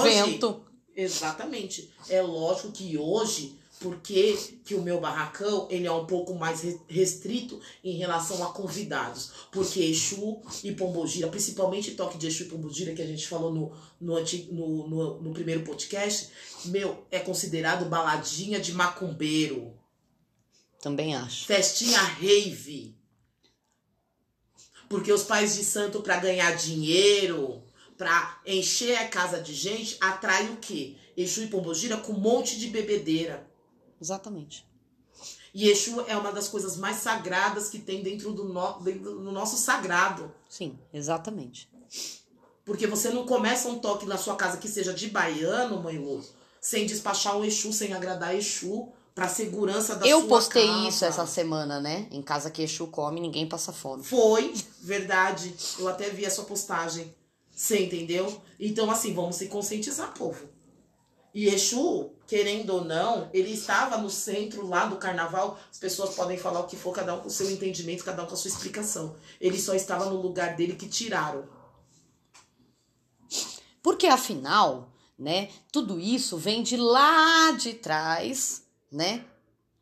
hoje- ventos. Exatamente. É lógico que hoje por que, que o meu barracão ele é um pouco mais restrito em relação a convidados. Porque Exu e Pombogira, principalmente toque de Exu e Pombogira, que a gente falou no, no, antigo, no, no, no primeiro podcast, meu, é considerado baladinha de macumbeiro. Também acho. Festinha rave. Porque os pais de santo, para ganhar dinheiro, para encher a casa de gente, atrai o quê? Exu e Pombogira com um monte de bebedeira. Exatamente. E Exu é uma das coisas mais sagradas que tem dentro do, no, dentro do nosso sagrado. Sim, exatamente. Porque você não começa um toque na sua casa que seja de baiano, mãe Lu, sem despachar o Exu, sem agradar Exu, pra segurança da Eu sua postei casa. isso essa semana, né? Em casa que Exu come, ninguém passa fome. Foi, verdade. Eu até vi a sua postagem. Você entendeu? Então, assim, vamos se conscientizar, povo. E Exu, querendo ou não, ele estava no centro lá do carnaval. As pessoas podem falar o que for, cada um com o seu entendimento, cada um com a sua explicação. Ele só estava no lugar dele que tiraram. Porque afinal, né, tudo isso vem de lá de trás, né,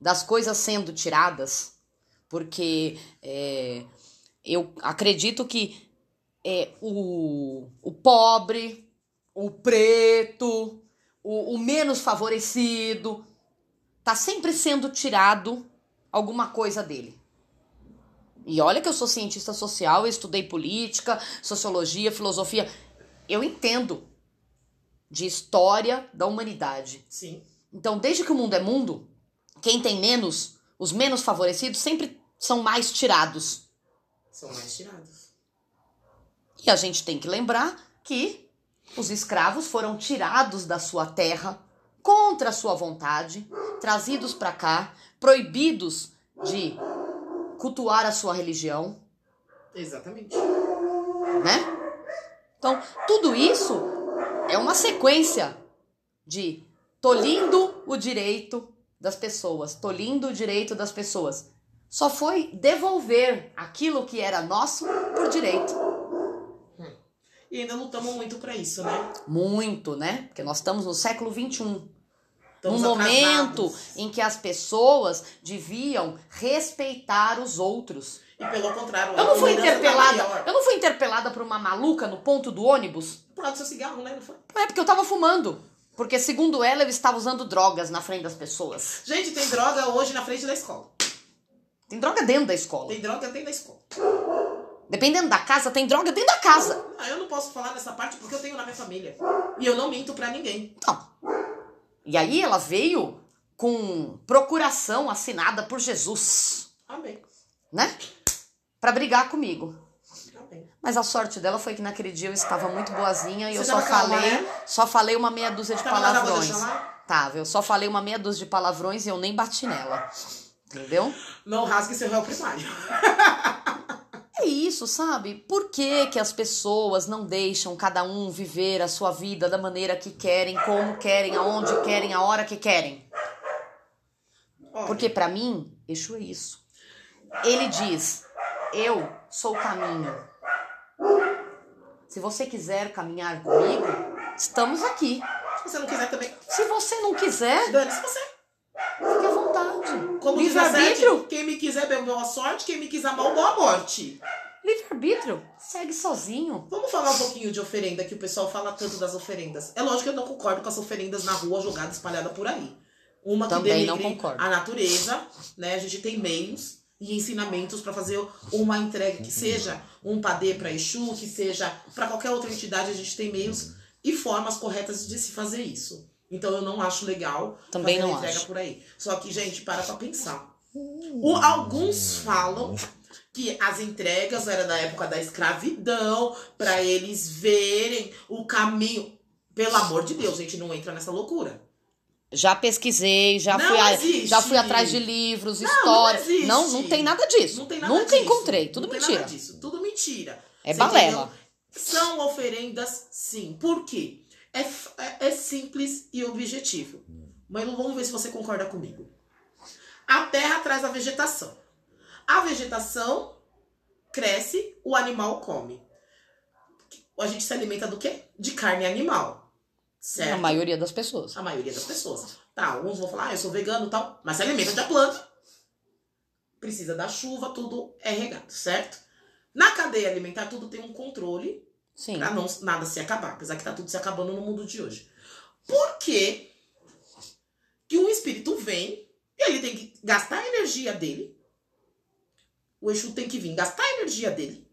das coisas sendo tiradas. Porque é, eu acredito que é, o, o pobre, o preto, o, o menos favorecido, tá sempre sendo tirado alguma coisa dele. E olha que eu sou cientista social, eu estudei política, sociologia, filosofia. Eu entendo de história da humanidade. Sim. Então, desde que o mundo é mundo, quem tem menos, os menos favorecidos, sempre são mais tirados. São mais tirados. E a gente tem que lembrar que os escravos foram tirados da sua terra contra a sua vontade, trazidos para cá, proibidos de cultuar a sua religião, Exatamente. né? Então, tudo isso é uma sequência de tolindo o direito das pessoas, tolindo o direito das pessoas. Só foi devolver aquilo que era nosso por direito. E ainda lutamos muito para isso, né? Muito, né? Porque nós estamos no século XXI. Estamos num momento atrasados. em que as pessoas deviam respeitar os outros. E pelo contrário, Eu não fui tá interpelada, eu não fui interpelada por uma maluca no ponto do ônibus. Por causa do seu cigarro, né? Não foi? É porque eu tava fumando. Porque segundo ela, eu estava usando drogas na frente das pessoas. Gente, tem droga hoje na frente da escola. Tem droga dentro da escola. Tem droga dentro da escola. Dependendo da casa, tem droga dentro da casa. Ah, eu não posso falar nessa parte porque eu tenho na minha família. E eu não minto pra ninguém. Então. E aí ela veio com procuração assinada por Jesus, Amém. né? Pra brigar comigo. Amém. Mas a sorte dela foi que naquele dia eu estava muito boazinha e eu Você só tava calma, falei, né? só falei uma meia dúzia de Tava palavrões. Tava, eu só falei uma meia dúzia de palavrões e eu nem bati nela. Entendeu? Não rasgue seu réu primário. [LAUGHS] É isso, sabe? Por que, que as pessoas não deixam cada um viver a sua vida da maneira que querem, como querem, aonde querem, a hora que querem? Porque pra mim, Exu é isso. Ele diz: Eu sou o caminho. Se você quiser caminhar comigo, estamos aqui. se você não quiser também, Se você não quiser, dane-se você. Como diz a Livre-arbítrio. Sete, quem me quiser bem, boa sorte. Quem me quiser mal, boa morte. Livre-arbítrio. Segue sozinho. Vamos falar um pouquinho de oferenda, que o pessoal fala tanto das oferendas. É lógico que eu não concordo com as oferendas na rua jogadas, espalhadas por aí. Uma que Também não denigre concordo. a natureza, né? A gente tem meios e ensinamentos para fazer uma entrega que seja um padê para Exu, que seja para qualquer outra entidade, a gente tem meios e formas corretas de se fazer isso. Então eu não acho legal Também fazer não a entrega acho. por aí. Só que, gente, para pra pensar. O- alguns falam que as entregas era da época da escravidão, para eles verem o caminho. Pelo amor de Deus, gente, não entra nessa loucura. Já pesquisei, já Não fui, a- já fui atrás de livros, Não, história. não. Não, não tem nada disso. Não tem nada Nunca disso. encontrei, tudo não mentira. Tem nada disso, tudo mentira. É Você balela. entendeu? São oferendas, sim. Por quê? É, é- é simples e objetivo. Mas vamos ver se você concorda comigo. A terra traz a vegetação. A vegetação cresce, o animal come. A gente se alimenta do quê? De carne animal. Certo? A maioria das pessoas. A maioria das pessoas. Tá, alguns vão falar, ah, eu sou vegano e tal, mas se alimenta da planta. Precisa da chuva, tudo é regado, certo? Na cadeia alimentar, tudo tem um controle Sim. pra não nada se acabar. Apesar que tá tudo se acabando no mundo de hoje. Por que que um espírito vem e ele tem que gastar a energia dele? O Exu tem que vir gastar a energia dele,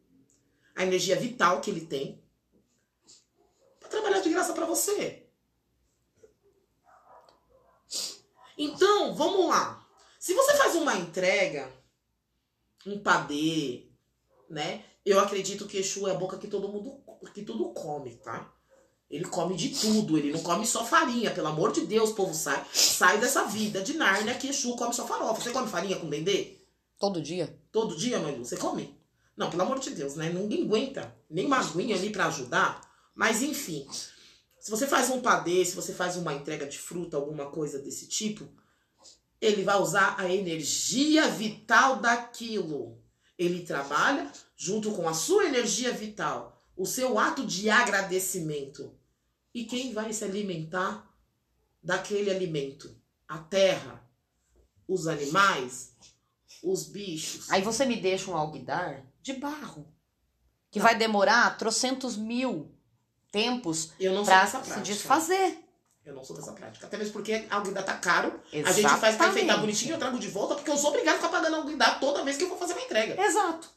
a energia vital que ele tem, pra trabalhar de graça pra você. Então, vamos lá. Se você faz uma entrega, um padê, né? Eu acredito que Exu é a boca que todo mundo que tudo come, tá? Ele come de tudo, ele não come só farinha, pelo amor de Deus, povo, sai, sai dessa vida de Nárnia que Exu come só farofa. Você come farinha com dendê? Todo dia? Todo dia, Manu? Você come? Não, pelo amor de Deus, né? Ninguém aguenta. Nem uma aguinha ali pra ajudar. Mas enfim, se você faz um padê, se você faz uma entrega de fruta, alguma coisa desse tipo, ele vai usar a energia vital daquilo. Ele trabalha junto com a sua energia vital, o seu ato de agradecimento. E quem vai se alimentar daquele alimento? A terra, os animais, os bichos. Aí você me deixa um alguidar de barro. Que vai demorar trocentos mil tempos Eu não sou pra dessa se desfazer. Eu não sou dessa prática. Até mesmo porque a alguidar tá caro. A gente Exatamente. faz pra enfeitar bonitinho, eu trago de volta, porque eu sou obrigado a ficar pagando alguidar toda vez que eu vou fazer uma entrega. Exato.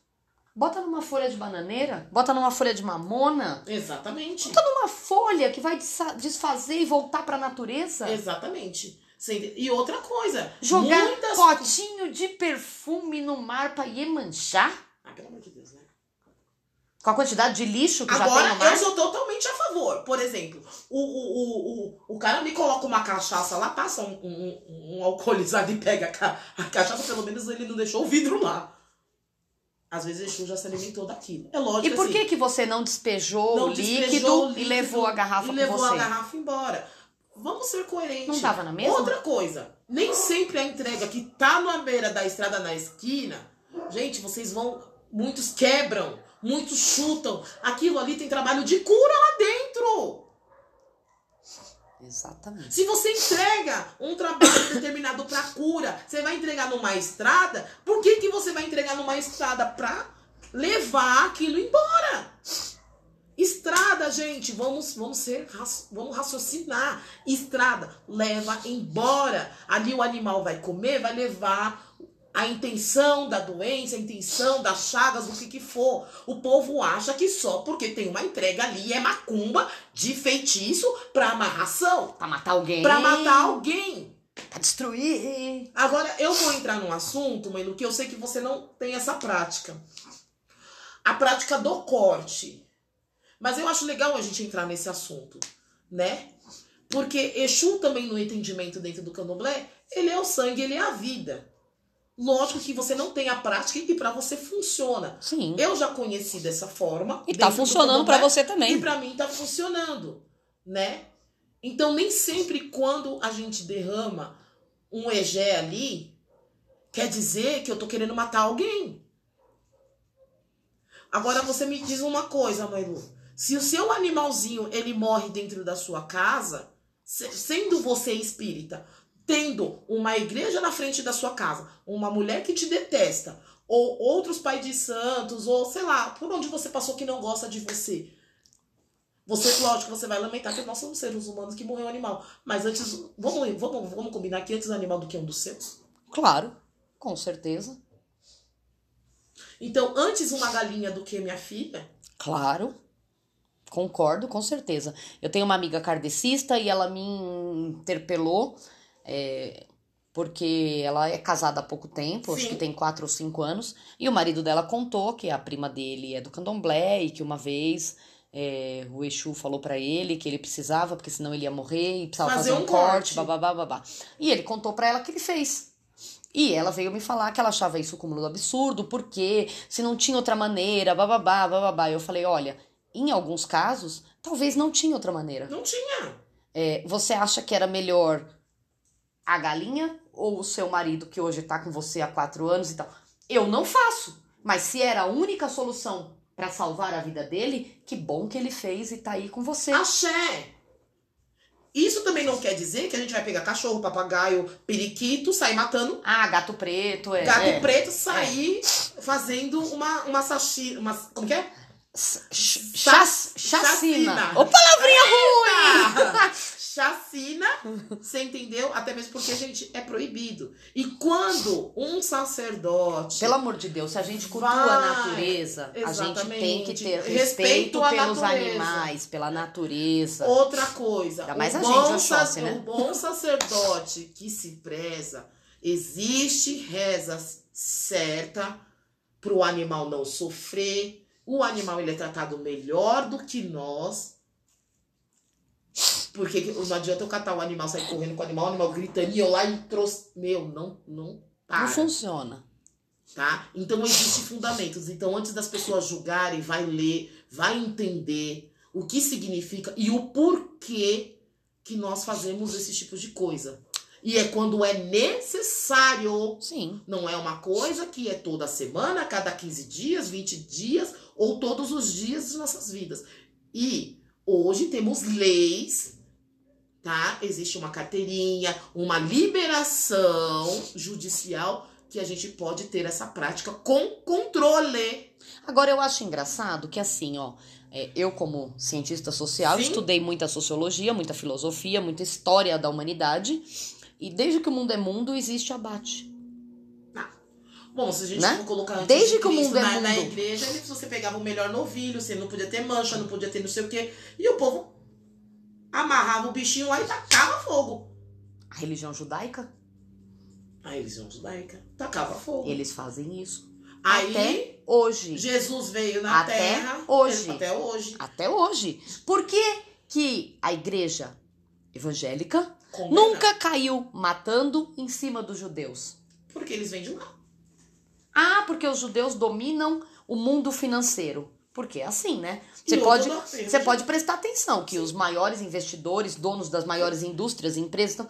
Bota numa folha de bananeira, bota numa folha de mamona, Exatamente. bota numa folha que vai desfazer e voltar pra natureza. Exatamente. E outra coisa. Jogar muitas... potinho de perfume no mar pra Iemanjá, Ah, pelo amor de Deus, né? com a quantidade de lixo que já tem Agora, no mar. eu sou totalmente a favor. Por exemplo, o, o, o, o, o cara me coloca uma cachaça lá, passa um, um, um alcoolizado e pega a, a cachaça, pelo menos ele não deixou o vidro lá. Às vezes Exu já se alimentou daquilo. É lógico E por assim, que que você não despejou, não o, líquido despejou o e líquido levou a garrafa e levou você? a garrafa embora. Vamos ser coerentes. Não tava na mesma? Outra coisa, nem sempre a entrega que tá na beira da estrada na esquina, gente, vocês vão, muitos quebram, muitos chutam. Aquilo ali tem trabalho de cura lá dentro. Exatamente. Se você entrega um trabalho determinado para cura, você vai entregar numa estrada, por que, que você vai entregar numa estrada para levar aquilo embora? Estrada, gente, vamos, vamos ser, vamos raciocinar. Estrada leva embora. Ali o animal vai comer, vai levar a intenção da doença, a intenção das chagas, o que que for. O povo acha que só porque tem uma entrega ali é macumba de feitiço para amarração, Pra matar alguém. para matar alguém. Pra destruir. Agora, eu vou entrar num assunto, Manu, que eu sei que você não tem essa prática. A prática do corte. Mas eu acho legal a gente entrar nesse assunto, né? Porque Exu também no entendimento dentro do candomblé, ele é o sangue, ele é a vida. Lógico que você não tem a prática e pra você funciona. Sim. Eu já conheci dessa forma. E tá funcionando pra candomblé, você também. E pra mim tá funcionando, né? Então nem sempre quando a gente derrama um egé ali, quer dizer que eu tô querendo matar alguém. Agora você me diz uma coisa, Mailu. Se o seu animalzinho ele morre dentro da sua casa, se- sendo você espírita, tendo uma igreja na frente da sua casa, uma mulher que te detesta, ou outros pais de santos, ou sei lá, por onde você passou que não gosta de você. Você, lógico, você vai lamentar que nós somos seres humanos que morreu um animal. Mas antes, vamos, vamos, vamos combinar que antes o animal do que um dos seus. Claro, com certeza. Então, antes uma galinha do que minha filha. Claro. Concordo, com certeza. Eu tenho uma amiga kardecista e ela me interpelou, é, porque ela é casada há pouco tempo, acho Sim. que tem quatro ou cinco anos, e o marido dela contou que a prima dele é do candomblé e que uma vez é, o Exu falou pra ele que ele precisava, porque senão ele ia morrer e precisava Fazer fazer, um, um corte, babá, babá. E ele contou pra ela que ele fez. E ela veio me falar que ela achava isso um cúmulo absurdo, porque se não tinha outra maneira, bababá, bababá. Eu falei, olha, em alguns casos, talvez não tinha outra maneira. Não tinha. É, você acha que era melhor a galinha ou o seu marido que hoje tá com você há quatro anos e tal? Eu não faço. Mas se era a única solução pra salvar a vida dele, que bom que ele fez e tá aí com você. Axé. Isso também não quer dizer que a gente vai pegar cachorro, papagaio, periquito, sair matando Ah, gato preto, é. gato é. preto, sair fazendo uma, uma sachi... Uma, como que é? Ch- chac- Chacina. Chacina. Ô, palavrinha ruim! [LAUGHS] Chacina, você entendeu? Até mesmo porque, gente, é proibido. E quando um sacerdote. Pelo amor de Deus, se a gente cultua Vai. a natureza, a gente tem que ter Respeito respeito, pelos natureza. animais, pela natureza. Outra coisa. Ainda mais a gente, sac- né? O bom sacerdote que se preza, existe reza certa para o animal não sofrer. O animal ele é tratado melhor do que nós. Porque não adianta eu catar o animal, sair correndo com o animal, o animal gritando e eu lá e trouxe. Meu, não, não para Não funciona. tá? Então existem fundamentos. Então antes das pessoas julgarem, vai ler, vai entender o que significa e o porquê que nós fazemos esse tipo de coisa. E é quando é necessário. Sim. Não é uma coisa que é toda semana, cada 15 dias, 20 dias ou todos os dias de nossas vidas. E hoje temos leis, tá? Existe uma carteirinha, uma liberação judicial que a gente pode ter essa prática com controle. Agora eu acho engraçado que assim, ó, é, eu como cientista social Sim. estudei muita sociologia, muita filosofia, muita história da humanidade e desde que o mundo é mundo existe abate. Bom, se a gente Né? for colocar Desde de que o mundo é na, na mundo. igreja, ele- você pegava o melhor novilho, você não podia ter mancha, não podia ter não sei o quê. E o povo amarrava o bichinho lá e tacava fogo. A religião judaica, A religião judaica tacava fogo. eles fazem isso Aí até hoje. Jesus veio na Até terra. hoje. Até hoje. Até hoje. Por que, que a igreja evangélica Condena. nunca caiu matando em cima dos judeus? Porque eles vêm de lá. Ah, porque os judeus dominam o mundo financeiro. Porque é assim, né? Você pode, você pode prestar atenção que os maiores investidores, donos das maiores indústrias, empresas, são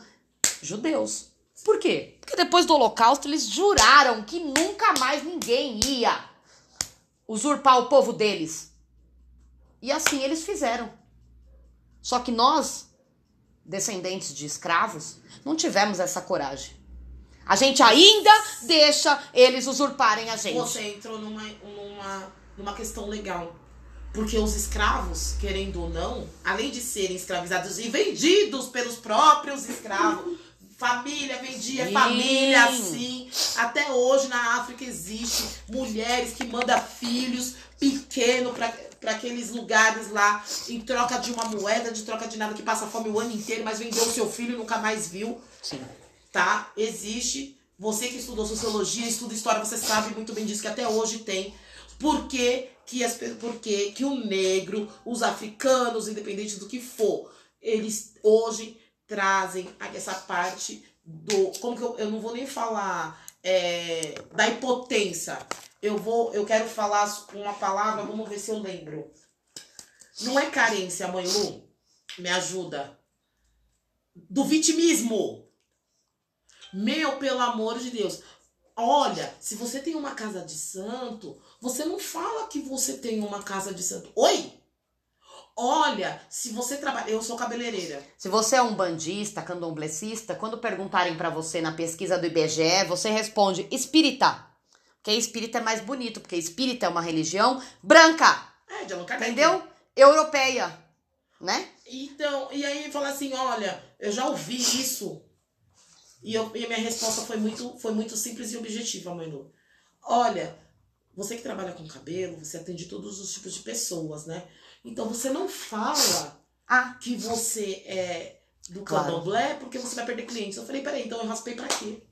judeus. Por quê? Porque depois do Holocausto eles juraram que nunca mais ninguém ia usurpar o povo deles. E assim eles fizeram. Só que nós, descendentes de escravos, não tivemos essa coragem. A gente ainda deixa eles usurparem a gente. Você entrou numa, numa, numa questão legal. Porque os escravos, querendo ou não, além de serem escravizados e vendidos pelos próprios escravos, família vendia Sim. família assim. Até hoje na África existe mulheres que mandam filhos pequenos para aqueles lugares lá em troca de uma moeda, de troca de nada, que passa fome o ano inteiro, mas vendeu o seu filho e nunca mais viu Sim. tá? Existe. Você que estudou sociologia, estuda história, você sabe muito bem disso que até hoje tem. Por que, que, as, por que, que o negro, os africanos, independente do que for, eles hoje trazem essa parte do. Como que eu, eu não vou nem falar é, da impotência. Eu vou, eu quero falar uma palavra, vamos ver se eu lembro. Não é carência, mãe Lu? Me ajuda. Do vitimismo. Meu, pelo amor de Deus. Olha, se você tem uma casa de santo, você não fala que você tem uma casa de santo. Oi? Olha, se você trabalha. Eu sou cabeleireira. Se você é um bandista, candomblessista, quando perguntarem pra você na pesquisa do IBGE, você responde espírita. Porque espírita é mais bonito, porque espírita é uma religião branca, É, de Allan Kardec. entendeu? Europeia, né? Então, e aí fala assim: olha, eu já ouvi isso. E, eu, e a minha resposta foi muito, foi muito simples e objetiva, Lu. Olha, você que trabalha com cabelo, você atende todos os tipos de pessoas, né? Então você não fala ah. que você é do candomblé claro. porque você vai perder clientes. Eu falei, peraí, então eu raspei pra quê?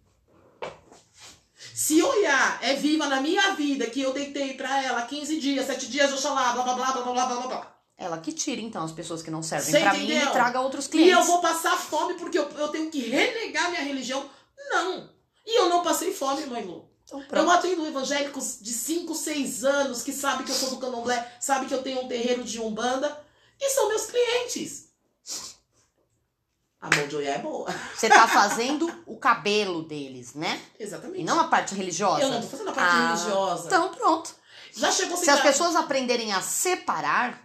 Se olhar é viva na minha vida, que eu deitei pra ela 15 dias, 7 dias, oxalá, blá blá blá blá blá blá blá Ela que tira, então, as pessoas que não servem Você pra mim e traga outros clientes. E eu vou passar fome porque eu, eu tenho que renegar minha religião? Não. E eu não passei fome, mãe Lu. Então, Eu pronto. atendo evangélicos de 5, 6 anos que sabem que eu sou do candomblé, sabem que eu tenho um terreiro de umbanda e são meus clientes. A mão de olhar é boa. Você tá fazendo o cabelo deles, né? Exatamente. E não a parte religiosa. Eu não tô fazendo a parte Ah, religiosa. Então, pronto. Já chegou Se as pessoas aprenderem a separar,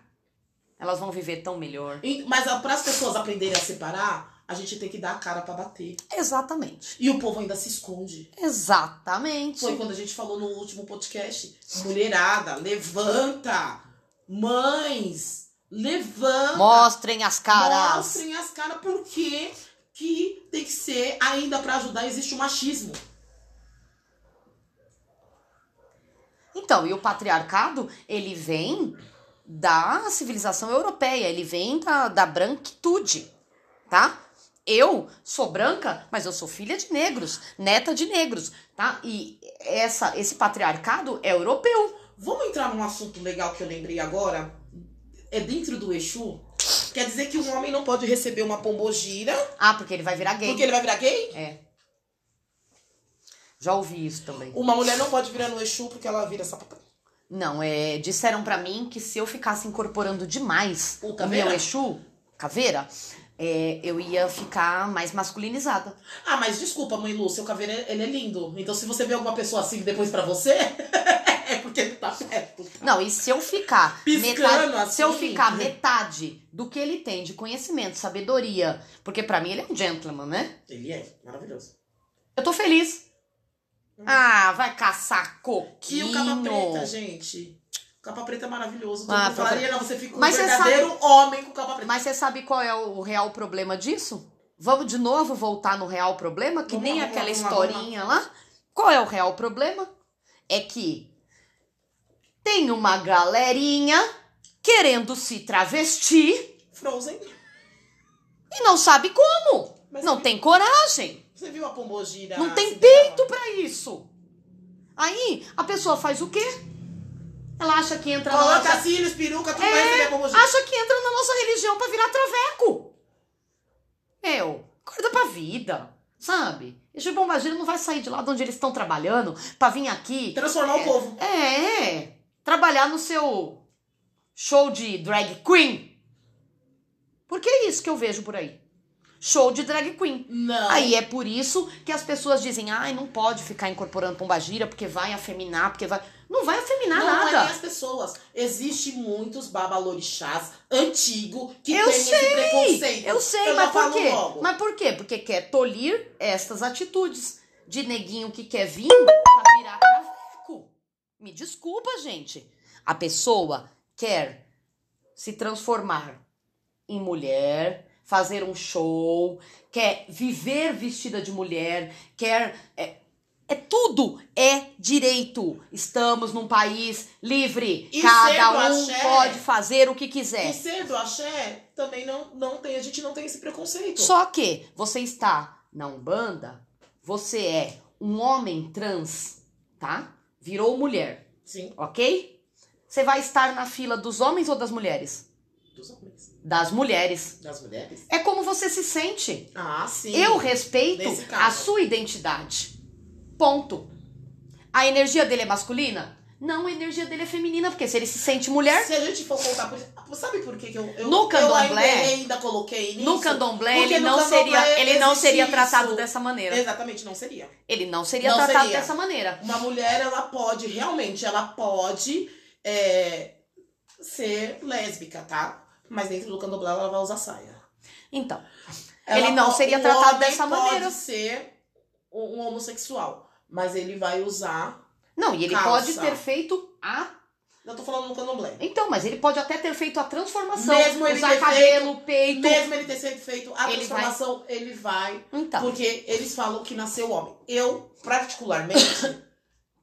Elas vão viver tão melhor. Mas para as pessoas aprenderem a separar, a gente tem que dar a cara pra bater. Exatamente. E o povo ainda se esconde. Exatamente. Foi quando a gente falou no último podcast. Mulherada, levanta! Mães, levanta! Mostrem as caras. Mostrem as caras porque que tem que ser, ainda pra ajudar, existe o machismo. Então, e o patriarcado, ele vem da civilização europeia, ele vem da, da branquitude, tá? Eu sou branca, mas eu sou filha de negros, neta de negros, tá? E essa, esse patriarcado é europeu. Vamos entrar num assunto legal que eu lembrei agora? É dentro do Exu. Quer dizer que um homem não pode receber uma pombogira Ah, porque ele vai virar gay. porque ele vai virar gay? É. Já ouvi isso também. Uma mulher não pode virar no Exu porque ela vira sapatão. Não, é, disseram pra mim que se eu ficasse incorporando demais O o, meu Exu, caveira, é, eu ia ficar mais masculinizada. Ah, mas desculpa, mãe Lu, seu caveira, ele é lindo. Então se você vê alguma pessoa assim depois pra você, [LAUGHS] é porque ele tá perto. Não, e se eu ficar Piscando metade, se eu assim. ficar metade do que ele tem de conhecimento, sabedoria, porque pra mim ele é um gentleman, né? Ele é maravilhoso. Eu tô feliz. Ah, vai caçar coquinho. o capa preta, gente. Capa preta é maravilhoso. Todo Ah, mundo falaria, não, você fica um Mas verdadeiro homem com capa preta. Mas você sabe qual é o real problema disso? Vamos de novo voltar no real problema, que Vamos nem lá, vamos lá, aquela vamos lá, vamos historinha lá. Qual é o real problema? É que tem uma galerinha querendo se travestir Frozen. e não sabe como. Mas não tem coragem. Você viu a pombogira? Não tem peito pra isso. Aí a pessoa faz o quê? Ela acha que entra na Coloca nossa... cílios, peruca, tudo É, vai receber acha que entra na nossa religião pra virar traveco. Meu, acorda pra vida, sabe? Esse bombageiro não vai sair de lá de onde eles estão trabalhando pra vir aqui. Transformar o povo. É, trabalhar no seu show de drag queen. Porque é isso que eu vejo por aí. Show de drag queen. Não. Aí é por isso que as pessoas dizem, ai, não pode ficar incorporando pombagira porque vai afeminar, porque vai. Não vai afeminar não é nem nada. as pessoas. Existem muitos babalorixás antigos que Eu têm esse preconceito. Eu sei, Eu mas por quê? logo. Mas por quê? Porque quer tolir estas atitudes de neguinho que quer vir pra virar traveco. Me desculpa, gente. A pessoa quer se transformar em mulher, fazer um show, quer viver vestida de mulher, quer. É, é tudo é direito. Estamos num país livre. E Cada um axé- pode fazer o que quiser. E ser do axé, também não, não tem, a gente não tem esse preconceito. Só que você está na Umbanda, você é um homem trans, tá? Virou mulher, Sim, ok? Você vai estar na fila dos homens ou das mulheres? Das mulheres. Das mulheres? É como você se sente. Ah, sim. Eu respeito a sua identidade. Ponto. A energia dele é masculina? Não, a energia dele é feminina, porque se ele se sente mulher, Se a gente for contar por Sabe por que eu, eu, No eu candomblé- ainda, ainda coloquei nisso? no candomblé Porque ele não candomblé seria, ele não seria tratado isso. dessa maneira. Exatamente, não seria. Ele não seria Não tratado seria. dessa maneira. Uma mulher, ela pode, realmente, ela pode é, ser lésbica, tá? Mas dentro do candomblé ela vai usar saia. Então, Ela Ele não po- seria tratado dessa maneira. pode ser um homossexual, mas ele vai usar... Não, e ele Calça. pode ter feito a. Eu tô falando no candomblé. Então, mas ele pode até ter feito a transformação. Mesmo ele usar cabelo, peito. Mesmo ele ter sido feito a Ele vai- transformação, ele vai Então, Porque eles falam que nasceu homem. Eu, particularmente,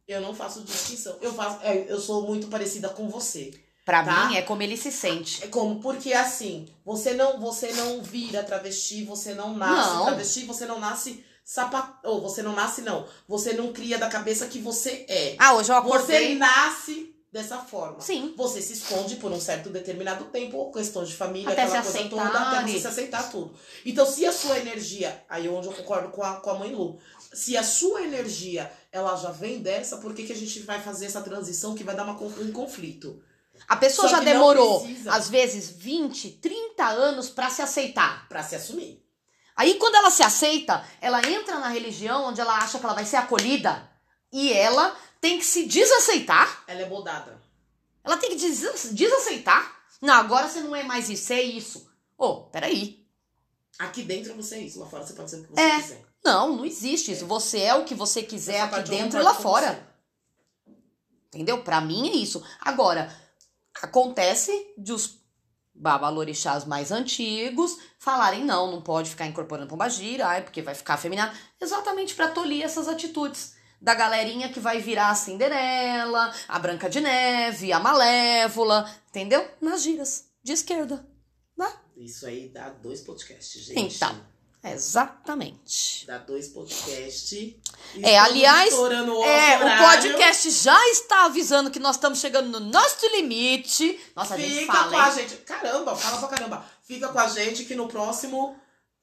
eu não faço distinção. Eu faço, é, eu sou muito parecida com você. Pra tá. mim é como ele se sente. É como porque assim, você não, você não vira travesti, você não nasce Não. travesti, você não nasce sapato, ou você não nasce não. Você não cria da cabeça que você é. Ah, hoje eu Você acordei. nasce dessa forma. Sim. Você se esconde por um certo determinado tempo, questões de família, Até aquela coisa toda, até você se aceitar tudo. Então, se a sua energia, aí é onde eu concordo com a, com a mãe Lu, se a sua energia ela já vem dessa, por que, que a gente vai fazer essa transição que vai dar uma, um conflito? A pessoa Só já demorou, às vezes, 20, 30 anos pra se aceitar. Pra se assumir. Aí, quando ela se aceita, ela entra na religião onde ela acha que ela vai ser acolhida. E ela tem que se desaceitar. Ela é bodada. Ela tem que des- desaceitar Não, agora você não é mais isso, você é isso. Ô, oh, peraí. Aqui dentro você é isso, lá fora você pode ser o que você É. quiser. Não, não existe isso. Você é o que você quiser Essa aqui dentro e lá fora. você. Entendeu? Pra mim é isso. Agora, acontece de os babalorixás mais antigos falarem não, não pode ficar incorporando pombagira, ai, porque vai ficar afeminado. Exatamente pra tolir essas atitudes. Da galerinha que vai virar a Cinderela, a Branca de Neve, a Malévola, entendeu? Nas giras, de esquerda. Né? Isso aí dá dois podcasts, gente. Então, exatamente. Dá dois podcasts. É, aliás, o É, o podcast já está avisando que nós estamos chegando no nosso limite. Nossa, a gente Fica fala, com a hein? gente. Caramba, fala pra caramba. Fica com a gente que no próximo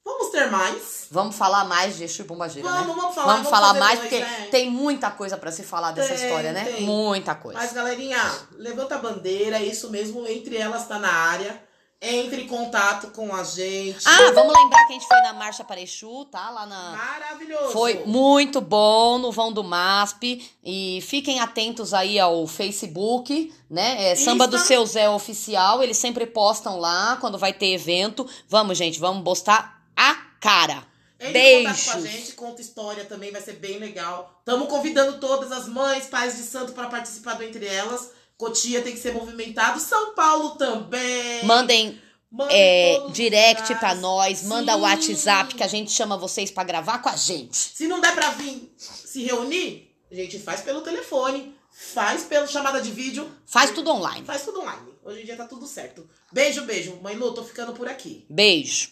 vamos ter mais. Vamos falar mais de Exu e Pombagira, Vamos, né? vamos falar. Vamos falar mais, dois, porque né? tem muita coisa pra se falar dessa Tem, história, né? tem. Muita coisa. Mas, galerinha, levanta a bandeira, é isso mesmo. Entre elas tá na área. Entre em contato com a gente. Ah, vamos lembrar que a gente foi na Marcha para Exu, tá? Lá na... Maravilhoso. Foi muito bom no vão do MASP. E fiquem atentos aí ao Facebook, né? É Samba do Insta. Seu Zé Oficial. Eles sempre postam lá quando vai ter evento. Vamos, gente, vamos postar a cara. Entre em contato com a Beijos. gente, conta história também, vai ser bem legal. Estamos convidando todas as mães, pais de santo para participar do Entre Elas. Cotia tem que ser movimentado, São Paulo também. Mandem é, direct pra nós, manda o Sim. WhatsApp que a gente chama vocês pra gravar com a gente. Se não der pra vir se reunir, a gente faz pelo telefone, faz pela chamada de vídeo, Faz tudo online. faz tudo online. Hoje em dia tá tudo certo. Beijo, beijo. Mãe Lu, tô ficando por aqui. Beijo.